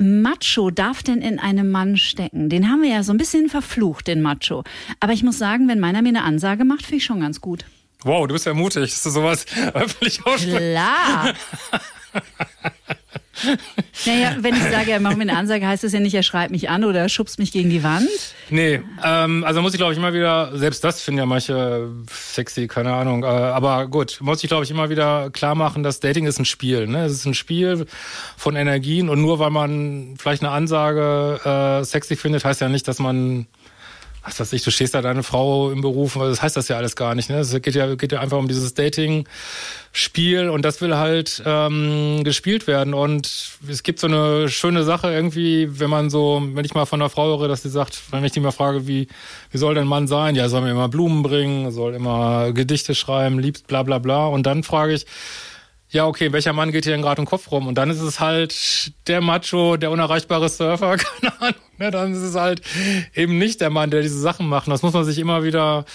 Macho darf denn in einem Mann stecken? Den haben wir ja so ein bisschen verflucht, den Macho. Aber ich muss sagen, wenn meiner mir eine Ansage macht, finde ich schon ganz gut. Wow, du bist ja mutig, dass du sowas öffentlich aussprichst. Klar. Naja, wenn ich sage, er macht mir eine Ansage, heißt das ja nicht, er schreibt mich an oder schubst mich gegen die Wand. Nee, ähm, also muss ich glaube ich immer wieder, selbst das finden ja manche sexy, keine Ahnung, äh, aber gut, muss ich glaube ich immer wieder klar machen, dass Dating ist ein Spiel. Ne? Es ist ein Spiel von Energien und nur weil man vielleicht eine Ansage äh, sexy findet, heißt ja nicht, dass man was weiß ich, du stehst da deine Frau im Beruf, das heißt das ja alles gar nicht. Ne? Es geht ja, geht ja einfach um dieses Dating-Spiel und das will halt ähm, gespielt werden. Und es gibt so eine schöne Sache irgendwie, wenn man so, wenn ich mal von einer Frau höre, dass sie sagt, wenn ich die mal frage, wie, wie soll denn Mann sein? Ja, soll mir immer Blumen bringen, soll immer Gedichte schreiben, liebt bla bla bla. Und dann frage ich, ja, okay, welcher Mann geht hier denn gerade im Kopf rum? Und dann ist es halt der Macho, der unerreichbare Surfer, keine Ahnung. Ne? Dann ist es halt eben nicht der Mann, der diese Sachen macht. Das muss man sich immer wieder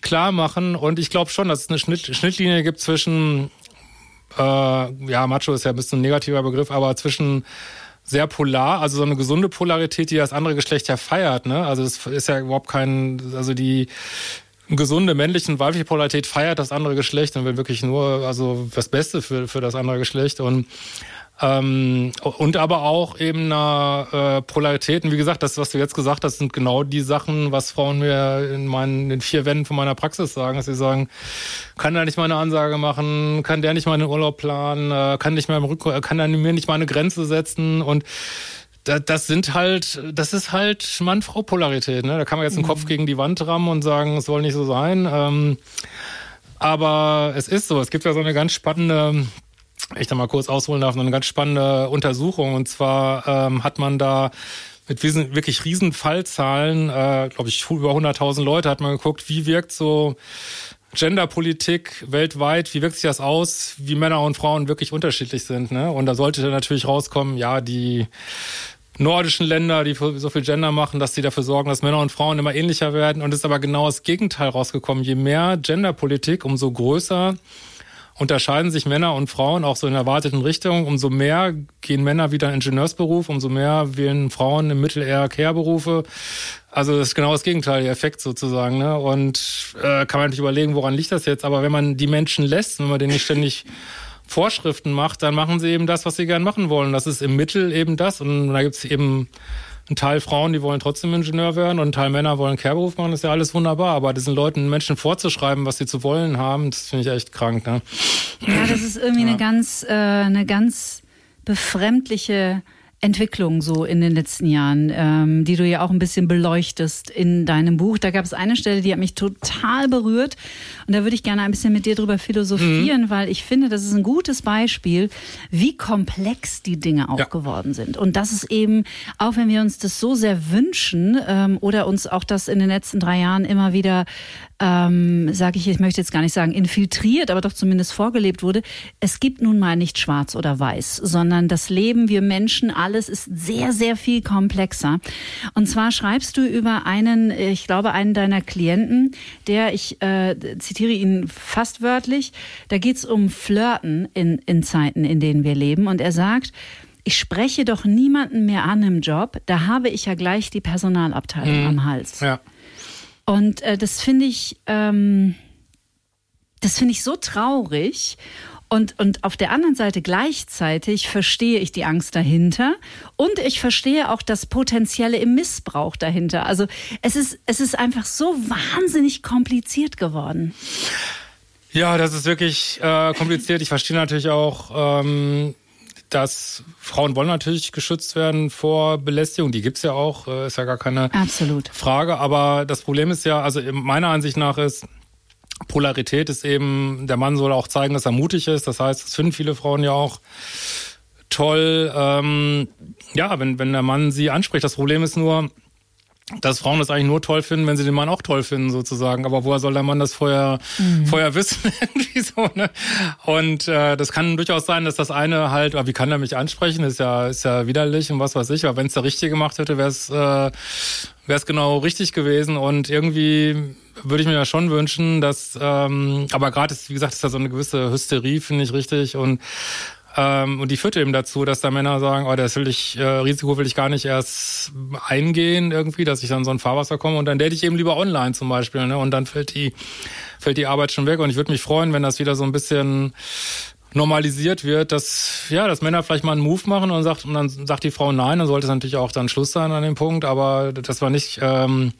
klar machen. Und ich glaube schon, dass es eine Schnitt, Schnittlinie gibt zwischen, äh, ja, Macho ist ja ein bisschen ein negativer Begriff, aber zwischen sehr polar, also so eine gesunde Polarität, die das andere Geschlecht ja feiert, ne? Also das ist ja überhaupt kein, also die gesunde männliche und weibliche Polarität feiert das andere Geschlecht und will wirklich nur also das Beste für, für das andere Geschlecht und ähm, und aber auch eben eine äh, Polarität. Und wie gesagt, das, was du jetzt gesagt hast, sind genau die Sachen, was Frauen mir in meinen in den vier Wänden von meiner Praxis sagen, dass sie sagen, kann der nicht mal eine Ansage machen, kann der nicht mal einen Urlaub planen, äh, kann nicht mal im Rück kann der mir nicht mal eine Grenze setzen und das sind halt, das ist halt Mann-Frau-Polarität. Ne? Da kann man jetzt den Kopf mhm. gegen die Wand rammen und sagen, es soll nicht so sein. Ähm, aber es ist so. Es gibt ja so eine ganz spannende, ich da mal kurz ausholen darf, eine ganz spannende Untersuchung. Und zwar ähm, hat man da mit wirklich riesen Fallzahlen, äh, glaube ich, über 100.000 Leute, hat man geguckt, wie wirkt so Genderpolitik weltweit, wie wirkt sich das aus, wie Männer und Frauen wirklich unterschiedlich sind. Ne? Und da sollte dann natürlich rauskommen, ja, die nordischen Länder, die so viel Gender machen, dass sie dafür sorgen, dass Männer und Frauen immer ähnlicher werden. Und es ist aber genau das Gegenteil rausgekommen. Je mehr Genderpolitik, umso größer unterscheiden sich Männer und Frauen auch so in erwarteten Richtungen. Umso mehr gehen Männer wieder in Ingenieursberuf, umso mehr wählen Frauen im Mittel eher Care-Berufe. Also das ist genau das Gegenteil, der Effekt sozusagen. Ne? Und äh, kann man sich überlegen, woran liegt das jetzt? Aber wenn man die Menschen lässt, wenn man denen nicht ständig Vorschriften macht, dann machen sie eben das, was sie gern machen wollen. Das ist im Mittel eben das. Und da gibt es eben einen Teil Frauen, die wollen trotzdem Ingenieur werden und ein Teil Männer wollen Care-Beruf machen. Das ist ja alles wunderbar. Aber diesen Leuten, Menschen vorzuschreiben, was sie zu wollen haben, das finde ich echt krank. Ne? Ja, das ist irgendwie ja. eine ganz, äh, eine ganz befremdliche Entwicklung so in den letzten Jahren, ähm, die du ja auch ein bisschen beleuchtest in deinem Buch. Da gab es eine Stelle, die hat mich total berührt und da würde ich gerne ein bisschen mit dir drüber philosophieren, mhm. weil ich finde, das ist ein gutes Beispiel, wie komplex die Dinge auch ja. geworden sind und das ist eben, auch wenn wir uns das so sehr wünschen ähm, oder uns auch das in den letzten drei Jahren immer wieder ähm, sage ich, ich möchte jetzt gar nicht sagen infiltriert, aber doch zumindest vorgelebt wurde. Es gibt nun mal nicht schwarz oder weiß, sondern das Leben, wir Menschen, alles ist sehr, sehr viel komplexer. Und zwar schreibst du über einen, ich glaube, einen deiner Klienten, der, ich äh, zitiere ihn fast wörtlich, da geht es um Flirten in, in Zeiten, in denen wir leben. Und er sagt, ich spreche doch niemanden mehr an im Job, da habe ich ja gleich die Personalabteilung mhm. am Hals. Ja. Und äh, das finde ich, ähm, das finde ich so traurig. Und, und auf der anderen Seite gleichzeitig verstehe ich die Angst dahinter und ich verstehe auch das Potenzielle im Missbrauch dahinter. Also es ist, es ist einfach so wahnsinnig kompliziert geworden. Ja, das ist wirklich äh, kompliziert. Ich verstehe natürlich auch, ähm, dass Frauen wollen natürlich geschützt werden vor Belästigung. Die gibt's ja auch, äh, ist ja gar keine Absolut. Frage. Aber das Problem ist ja, also meiner Ansicht nach ist, Polarität ist eben, der Mann soll auch zeigen, dass er mutig ist. Das heißt, das finden viele Frauen ja auch toll. Ähm, ja, wenn, wenn der Mann sie anspricht. Das Problem ist nur, dass Frauen das eigentlich nur toll finden, wenn sie den Mann auch toll finden, sozusagen. Aber woher soll der Mann das vorher, mhm. vorher wissen? Irgendwie so, ne? Und äh, das kann durchaus sein, dass das eine halt, aber wie kann er mich ansprechen? Ist ja, ist ja widerlich und was weiß ich. Aber wenn es der Richtige gemacht hätte, wäre es äh, wäre es genau richtig gewesen. Und irgendwie würde ich mir ja schon wünschen, dass, ähm, aber gerade ist, wie gesagt, ist da so eine gewisse Hysterie, finde ich richtig. Und ähm, und die führt eben dazu, dass da Männer sagen, oh, das will ich, äh, Risiko will ich gar nicht erst eingehen irgendwie, dass ich dann so ein Fahrwasser komme und dann date ich eben lieber online zum Beispiel. Ne? Und dann fällt die fällt die Arbeit schon weg. Und ich würde mich freuen, wenn das wieder so ein bisschen normalisiert wird, dass ja, dass Männer vielleicht mal einen Move machen und sagt und dann sagt die Frau nein, dann sollte es natürlich auch dann Schluss sein an dem Punkt. Aber das war nicht, ähm,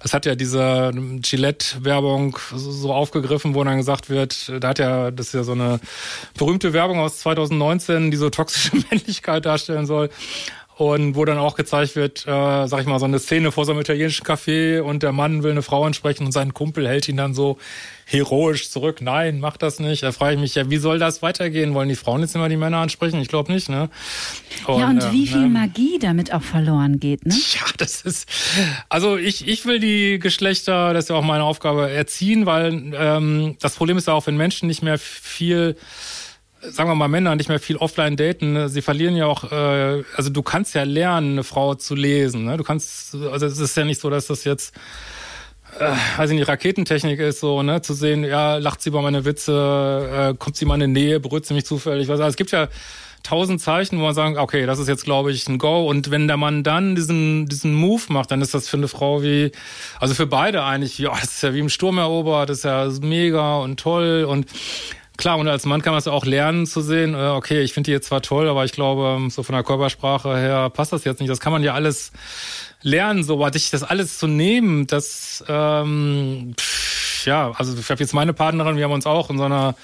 das hat ja diese Gillette-Werbung so aufgegriffen, wo dann gesagt wird, da hat ja das ist ja so eine berühmte Werbung aus 2019, die so toxische Männlichkeit darstellen soll und wo dann auch gezeigt wird, äh, sag ich mal, so eine Szene vor so einem italienischen Café und der Mann will eine Frau ansprechen und sein Kumpel hält ihn dann so heroisch zurück. Nein, mach das nicht. Da frage ich mich ja, wie soll das weitergehen? Wollen die Frauen jetzt immer die Männer ansprechen? Ich glaube nicht, ne? Und, ja, und wie viel ne? Magie damit auch verloren geht, ne? Ja, das ist, also ich, ich will die Geschlechter, das ist ja auch meine Aufgabe, erziehen, weil ähm, das Problem ist ja auch, wenn Menschen nicht mehr viel sagen wir mal Männer nicht mehr viel offline daten, ne? sie verlieren ja auch, äh, also du kannst ja lernen, eine Frau zu lesen. Ne? Du kannst, also es ist ja nicht so, dass das jetzt äh, ich nicht, Raketentechnik ist so, ne, zu sehen, ja, lacht sie über meine Witze, äh, kommt sie in die Nähe, berührt sie mich zufällig. Was, also es gibt ja tausend Zeichen, wo man sagen, okay, das ist jetzt, glaube ich, ein Go. Und wenn der Mann dann diesen, diesen Move macht, dann ist das für eine Frau wie, also für beide eigentlich, ja, das ist ja wie im Sturm erobert, das ist ja mega und toll und Klar, und als Mann kann man es auch lernen zu sehen, äh, okay, ich finde die jetzt zwar toll, aber ich glaube, so von der Körpersprache her passt das jetzt nicht. Das kann man ja alles lernen, so aber dich das alles zu nehmen, das ähm, pff, ja, also ich habe jetzt meine Partnerin, wir haben uns auch in so einer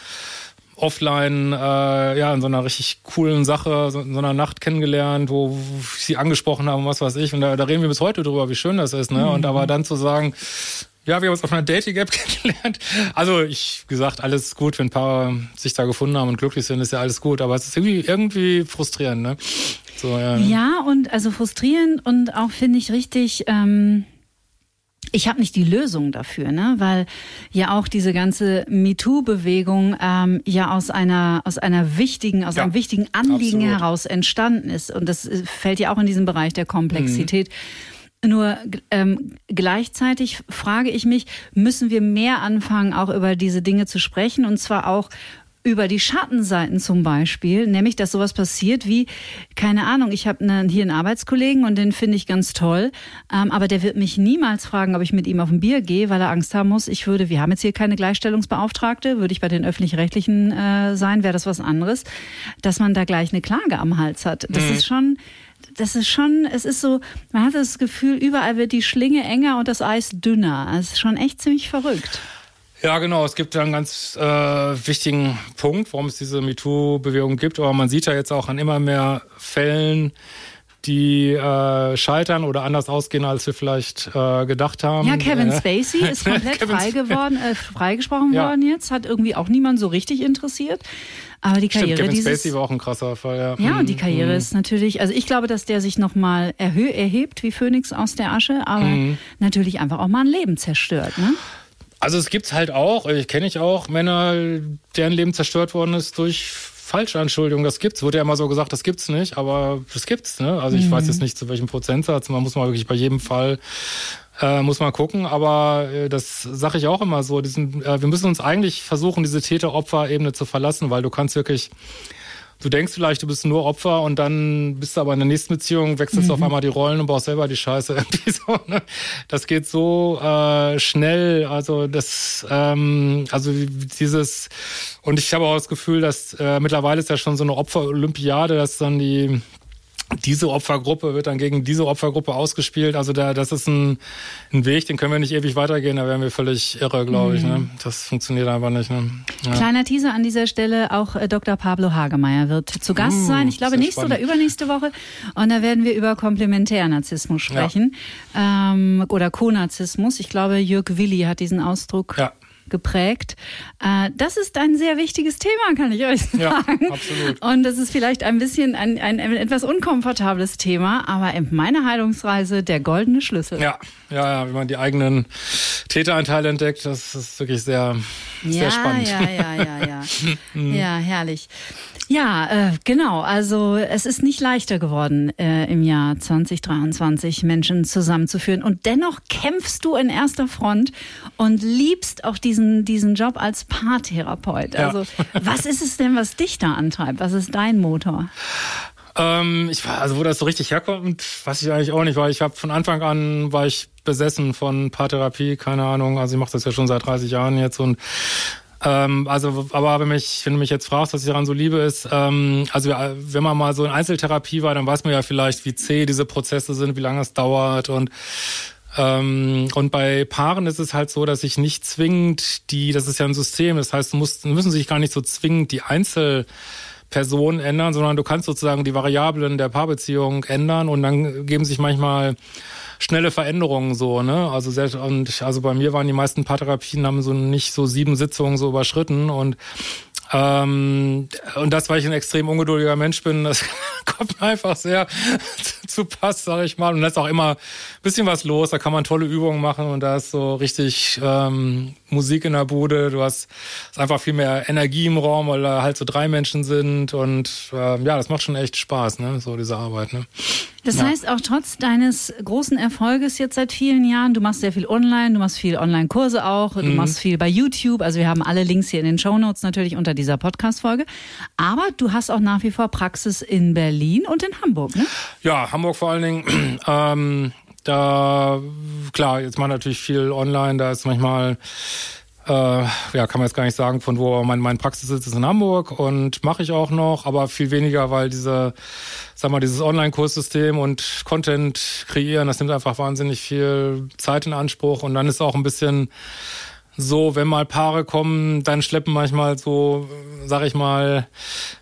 offline, äh, ja, in so einer richtig coolen Sache, so, in so einer Nacht kennengelernt, wo, wo sie angesprochen haben, was weiß ich. Und da, da reden wir bis heute drüber, wie schön das ist, ne? Mhm. Und aber dann zu sagen, ja, wir haben uns auf einer Dating-App kennengelernt. Also ich gesagt, alles gut, wenn ein paar sich da gefunden haben und glücklich sind, ist ja alles gut. Aber es ist irgendwie irgendwie frustrierend, ne? So, ja. ja, und also frustrierend und auch finde ich richtig. Ähm ich habe nicht die Lösung dafür, ne? weil ja auch diese ganze MeToo-Bewegung ähm, ja aus einer aus einer wichtigen aus ja, einem wichtigen Anliegen absolut. heraus entstanden ist und das äh, fällt ja auch in diesen Bereich der Komplexität. Mhm. Nur ähm, gleichzeitig frage ich mich, müssen wir mehr anfangen, auch über diese Dinge zu sprechen und zwar auch über die Schattenseiten zum Beispiel, nämlich dass sowas passiert wie, keine Ahnung, ich habe ne, hier einen Arbeitskollegen und den finde ich ganz toll, ähm, aber der wird mich niemals fragen, ob ich mit ihm auf ein Bier gehe, weil er Angst haben muss, ich würde, wir haben jetzt hier keine Gleichstellungsbeauftragte, würde ich bei den öffentlich-rechtlichen äh, sein, wäre das was anderes, dass man da gleich eine Klage am Hals hat. Das mhm. ist schon das ist schon, es ist so, man hat das Gefühl, überall wird die Schlinge enger und das Eis dünner. Es ist schon echt ziemlich verrückt. Ja, genau. Es gibt einen ganz äh, wichtigen Punkt, warum es diese MeToo-Bewegung gibt. Aber man sieht ja jetzt auch an immer mehr Fällen, die äh, scheitern oder anders ausgehen, als wir vielleicht äh, gedacht haben. Ja, Kevin äh, Spacey ist komplett frei geworden, äh, freigesprochen ja. worden jetzt, hat irgendwie auch niemand so richtig interessiert. Aber die Karriere Stimmt, Kevin dieses, Spacey war auch ein krasser Fall, ja. Ja, und die mhm. Karriere mhm. ist natürlich, also ich glaube, dass der sich nochmal erhö erhebt wie Phönix aus der Asche, aber mhm. natürlich einfach auch mal ein Leben zerstört, ne? Also es gibt's halt auch, ich kenne ich auch Männer, deren Leben zerstört worden ist durch Falschanschuldigungen. Das gibt's. Wurde ja immer so gesagt, das gibt's nicht, aber das gibt's. Ne? Also ich mhm. weiß jetzt nicht zu welchem Prozentsatz. Man muss mal wirklich bei jedem Fall äh, muss man gucken, aber äh, das sage ich auch immer so. Diesen, äh, wir müssen uns eigentlich versuchen, diese Täter-Opfer-Ebene zu verlassen, weil du kannst wirklich, du denkst vielleicht, du bist nur Opfer und dann bist du aber in der nächsten Beziehung, wechselst mhm. auf einmal die Rollen und baust selber die Scheiße irgendwie so. Ne? Das geht so äh, schnell. Also das, ähm, also dieses und ich habe auch das Gefühl, dass äh, mittlerweile ist ja schon so eine Opfer-Olympiade, dass dann die diese Opfergruppe wird dann gegen diese Opfergruppe ausgespielt. Also da, das ist ein, ein Weg, den können wir nicht ewig weitergehen, da wären wir völlig irre, glaube ich. Ne? Mhm. Das funktioniert einfach nicht. Ne? Ja. Kleiner Teaser an dieser Stelle, auch äh, Dr. Pablo Hagemeyer wird zu Gast uh, sein, ich glaube nächste spannend. oder übernächste Woche. Und da werden wir über Komplementärnarzissmus sprechen ja. ähm, oder Konarzissmus. Ich glaube, Jörg Willi hat diesen Ausdruck ja geprägt. Äh, das ist ein sehr wichtiges Thema, kann ich euch sagen. Ja, absolut. Und das ist vielleicht ein bisschen ein, ein, ein etwas unkomfortables Thema, aber in meiner Heilungsreise der goldene Schlüssel. Ja, ja, ja, wenn man die eigenen Täteranteile entdeckt, das ist wirklich sehr, sehr ja, spannend. Ja, ja, ja, ja. ja, herrlich. Ja, äh, genau. Also es ist nicht leichter geworden, äh, im Jahr 2023 Menschen zusammenzuführen. Und dennoch kämpfst du in erster Front und liebst auch diesen, diesen Job als Paartherapeut. Also ja. was ist es denn, was dich da antreibt? Was ist dein Motor? Ähm, ich war, also wo das so richtig herkommt, weiß ich eigentlich auch nicht, weil ich habe von Anfang an war ich besessen von Paartherapie, keine Ahnung. Also ich mache das ja schon seit 30 Jahren jetzt und ähm, also, aber wenn, mich, wenn du mich jetzt fragst, was ich daran so liebe, ist, ähm, also wenn man mal so in Einzeltherapie war, dann weiß man ja vielleicht, wie zäh diese Prozesse sind, wie lange es dauert und ähm, und bei Paaren ist es halt so, dass sich nicht zwingend die, das ist ja ein System, das heißt, muss, müssen sich gar nicht so zwingend die Einzelpersonen ändern, sondern du kannst sozusagen die Variablen der Paarbeziehung ändern und dann geben sich manchmal schnelle Veränderungen so, ne? Also sehr, und also bei mir waren die meisten Paartherapien haben so nicht so sieben Sitzungen so überschritten und ähm, und das, weil ich ein extrem ungeduldiger Mensch bin, das kommt einfach sehr zu Pass, sag ich mal. Und da ist auch immer ein bisschen was los. Da kann man tolle Übungen machen und da ist so richtig ähm, Musik in der Bude. Du hast ist einfach viel mehr Energie im Raum, weil da halt so drei Menschen sind. Und äh, ja, das macht schon echt Spaß, ne? So diese Arbeit. Ne? Das ja. heißt auch trotz deines großen Erfolges jetzt seit vielen Jahren, du machst sehr viel online, du machst viel Online-Kurse auch, du mhm. machst viel bei YouTube. Also wir haben alle Links hier in den Show Notes natürlich unter dieser Podcast-Folge. Aber du hast auch nach wie vor Praxis in Berlin und in Hamburg, ne? Ja, Hamburg vor allen Dingen. Ähm, da, klar, jetzt mal natürlich viel online, da ist manchmal äh, ja, kann man jetzt gar nicht sagen, von wo mein, mein Praxissitz ist in Hamburg und mache ich auch noch, aber viel weniger, weil diese, sag mal, dieses Online-Kurssystem und Content kreieren, das nimmt einfach wahnsinnig viel Zeit in Anspruch und dann ist auch ein bisschen so, wenn mal Paare kommen, dann schleppen manchmal so, sag ich mal,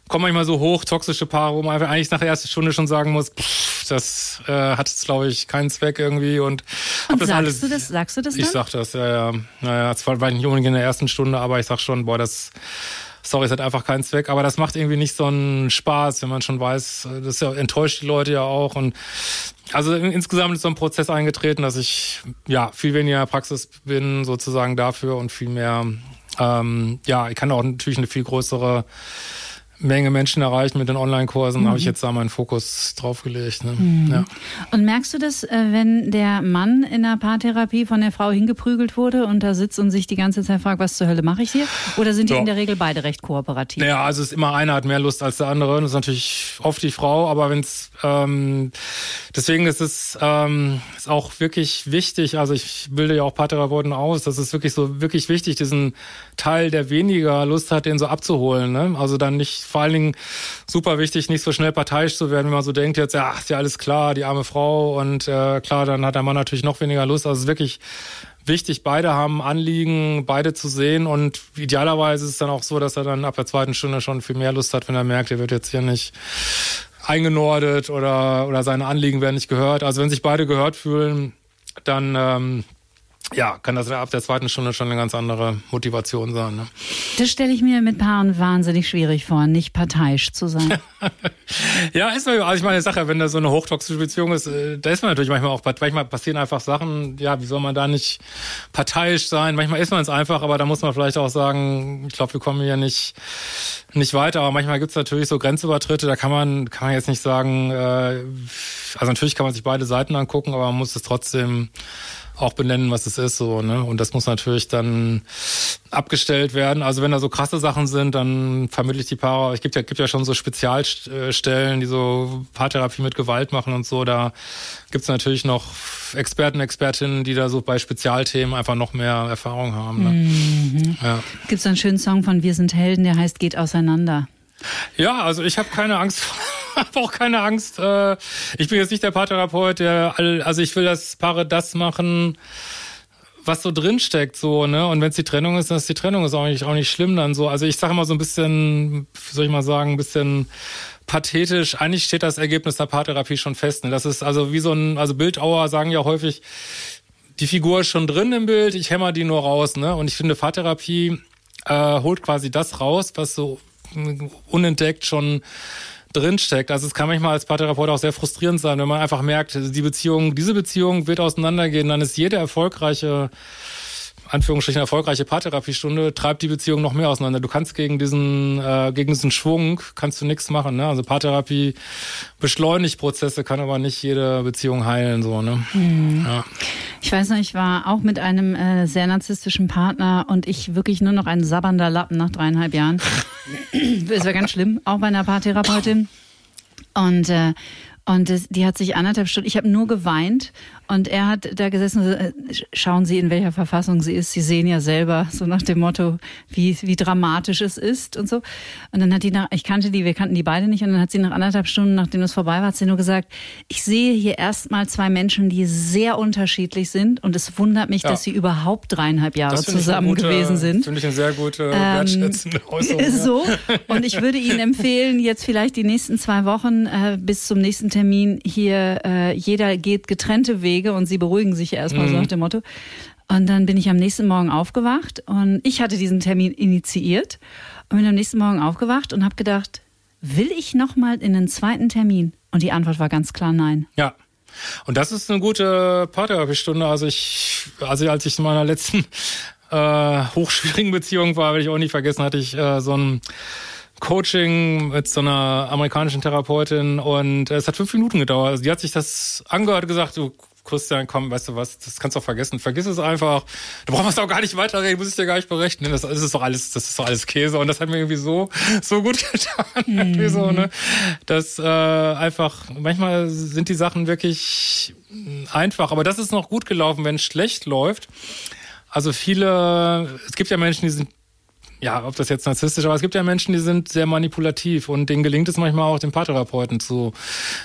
kommen manchmal so hoch toxische Paare, wo man einfach eigentlich nach der ersten Stunde schon sagen muss, pff, das äh, hat jetzt, glaube ich, keinen Zweck irgendwie. Und, und das sagst alles, du das? Sagst du das? Ich dann? sag das, ja, ja. Naja, zwar war ich nicht unbedingt in der ersten Stunde, aber ich sag schon, boah, das sorry, es hat einfach keinen Zweck, aber das macht irgendwie nicht so einen Spaß, wenn man schon weiß, das ja, enttäuscht die Leute ja auch und also insgesamt ist so ein Prozess eingetreten, dass ich ja viel weniger Praxis bin sozusagen dafür und viel mehr ähm, ja, ich kann auch natürlich eine viel größere Menge Menschen erreichen mit den Online-Kursen, mhm. habe ich jetzt da meinen Fokus drauf gelegt. Ne? Mhm. Ja. Und merkst du das, äh, wenn der Mann in der Paartherapie von der Frau hingeprügelt wurde und da sitzt und sich die ganze Zeit fragt, was zur Hölle mache ich hier? Oder sind die in der Regel beide recht kooperativ? Ja, also es ist immer einer hat mehr Lust als der andere. Das ist natürlich oft die Frau, aber wenn es ähm, deswegen ist es ähm, ist auch wirklich wichtig. Also ich bilde ja auch Paartherapeuten aus. Das ist wirklich so wirklich wichtig, diesen Teil, der weniger Lust hat, den so abzuholen. Ne? Also dann nicht vor allen Dingen super wichtig, nicht so schnell parteiisch zu werden, wenn man so denkt, jetzt, ja, ist ja alles klar, die arme Frau und äh, klar, dann hat der Mann natürlich noch weniger Lust. Also es ist wirklich wichtig, beide haben Anliegen, beide zu sehen und idealerweise ist es dann auch so, dass er dann ab der zweiten Stunde schon viel mehr Lust hat, wenn er merkt, er wird jetzt hier nicht eingenordet oder, oder seine Anliegen werden nicht gehört. Also wenn sich beide gehört fühlen, dann ähm, ja, kann das ab der zweiten Stunde schon eine ganz andere Motivation sein. Ne? Das stelle ich mir mit Paaren wahnsinnig schwierig vor, nicht parteiisch zu sein. ja, ist man, also ich meine, Sache, wenn da so eine hochtoxische Beziehung ist, äh, da ist man natürlich manchmal auch, manchmal passieren einfach Sachen, ja, wie soll man da nicht parteiisch sein? Manchmal ist man es einfach, aber da muss man vielleicht auch sagen, ich glaube, wir kommen hier nicht, nicht weiter, aber manchmal gibt es natürlich so Grenzübertritte, da kann man, kann man jetzt nicht sagen, äh, also natürlich kann man sich beide Seiten angucken, aber man muss es trotzdem auch benennen, was es ist, so, ne? Und das muss natürlich dann abgestellt werden. Also wenn da so krasse Sachen sind, dann vermittle ich die Paare. Es gibt ja, gibt ja schon so Spezialstellen, die so Paartherapie mit Gewalt machen und so. Da gibt's natürlich noch Experten, Expertinnen, die da so bei Spezialthemen einfach noch mehr Erfahrung haben. Ne? Mhm. Ja. Gibt's einen schönen Song von Wir sind Helden, der heißt Geht auseinander. Ja, also ich habe keine Angst habe auch keine Angst. Äh, ich bin jetzt nicht der Paartherapeut, der all, also ich will, dass Paare das machen, was so drinsteckt, so, ne? Und wenn es die Trennung ist, dann ist die Trennung ist auch nicht, auch nicht schlimm dann so. Also ich sage immer so ein bisschen, wie soll ich mal sagen, ein bisschen pathetisch, eigentlich steht das Ergebnis der Paartherapie schon fest. Ne? Das ist also wie so ein, also Bildauer sagen ja häufig, die Figur ist schon drin im Bild, ich hämmer die nur raus, ne? Und ich finde, Paartherapie äh, holt quasi das raus, was so unentdeckt schon drinsteckt. Also es kann manchmal als Paartherapeut auch sehr frustrierend sein, wenn man einfach merkt, die Beziehung, diese Beziehung wird auseinandergehen, dann ist jede erfolgreiche Anführungsstrichen erfolgreiche Paartherapiestunde treibt die Beziehung noch mehr auseinander. Du kannst gegen diesen äh, gegen diesen Schwung kannst du nichts machen. Ne? Also Paartherapie beschleunigt Prozesse, kann aber nicht jede Beziehung heilen so. Ne? Mhm. Ja. Ich weiß noch, ich war auch mit einem äh, sehr narzisstischen Partner und ich wirklich nur noch ein sabbernder Lappen nach dreieinhalb Jahren. das war ganz schlimm, auch bei einer Paartherapeutin. Und äh, und die hat sich anderthalb Stunden, ich habe nur geweint und er hat da gesessen, äh, schauen Sie, in welcher Verfassung sie ist. Sie sehen ja selber, so nach dem Motto, wie, wie dramatisch es ist und so. Und dann hat die nach, ich kannte die, wir kannten die beide nicht, und dann hat sie nach anderthalb Stunden, nachdem es vorbei war, hat sie nur gesagt, ich sehe hier erstmal zwei Menschen, die sehr unterschiedlich sind und es wundert mich, ja. dass sie überhaupt dreieinhalb Jahre zusammen gute, gewesen sind. Finde ich eine sehr gute, ähm, wertschätzende Äußerung. So. Und ich würde Ihnen empfehlen, jetzt vielleicht die nächsten zwei Wochen äh, bis zum nächsten Termin hier, äh, jeder geht getrennte Wege und sie beruhigen sich erstmal mhm. so nach dem Motto. Und dann bin ich am nächsten Morgen aufgewacht und ich hatte diesen Termin initiiert und bin am nächsten Morgen aufgewacht und habe gedacht, will ich noch mal in einen zweiten Termin? Und die Antwort war ganz klar nein. Ja. Und das ist eine gute Paartherapiestunde. Also ich, also als ich in meiner letzten äh, hochschwierigen Beziehung war, werde ich auch nicht vergessen, hatte ich äh, so ein Coaching mit so einer amerikanischen Therapeutin und es hat fünf Minuten gedauert. Also die hat sich das angehört und gesagt, du Christian, komm, weißt du was, das kannst du auch vergessen. Vergiss es einfach. Da brauchen wir es auch gar nicht weiterreden, muss ich dir gar nicht berechnen. Das, das, ist doch alles, das ist doch alles Käse. Und das hat mir irgendwie so, so gut getan. Mhm. so, ne? Das äh, einfach, manchmal sind die Sachen wirklich einfach. Aber das ist noch gut gelaufen, wenn es schlecht läuft. Also viele, es gibt ja Menschen, die sind ja, ob das jetzt narzisstisch, aber es gibt ja Menschen, die sind sehr manipulativ und denen gelingt es manchmal auch, den Paartherapeuten zu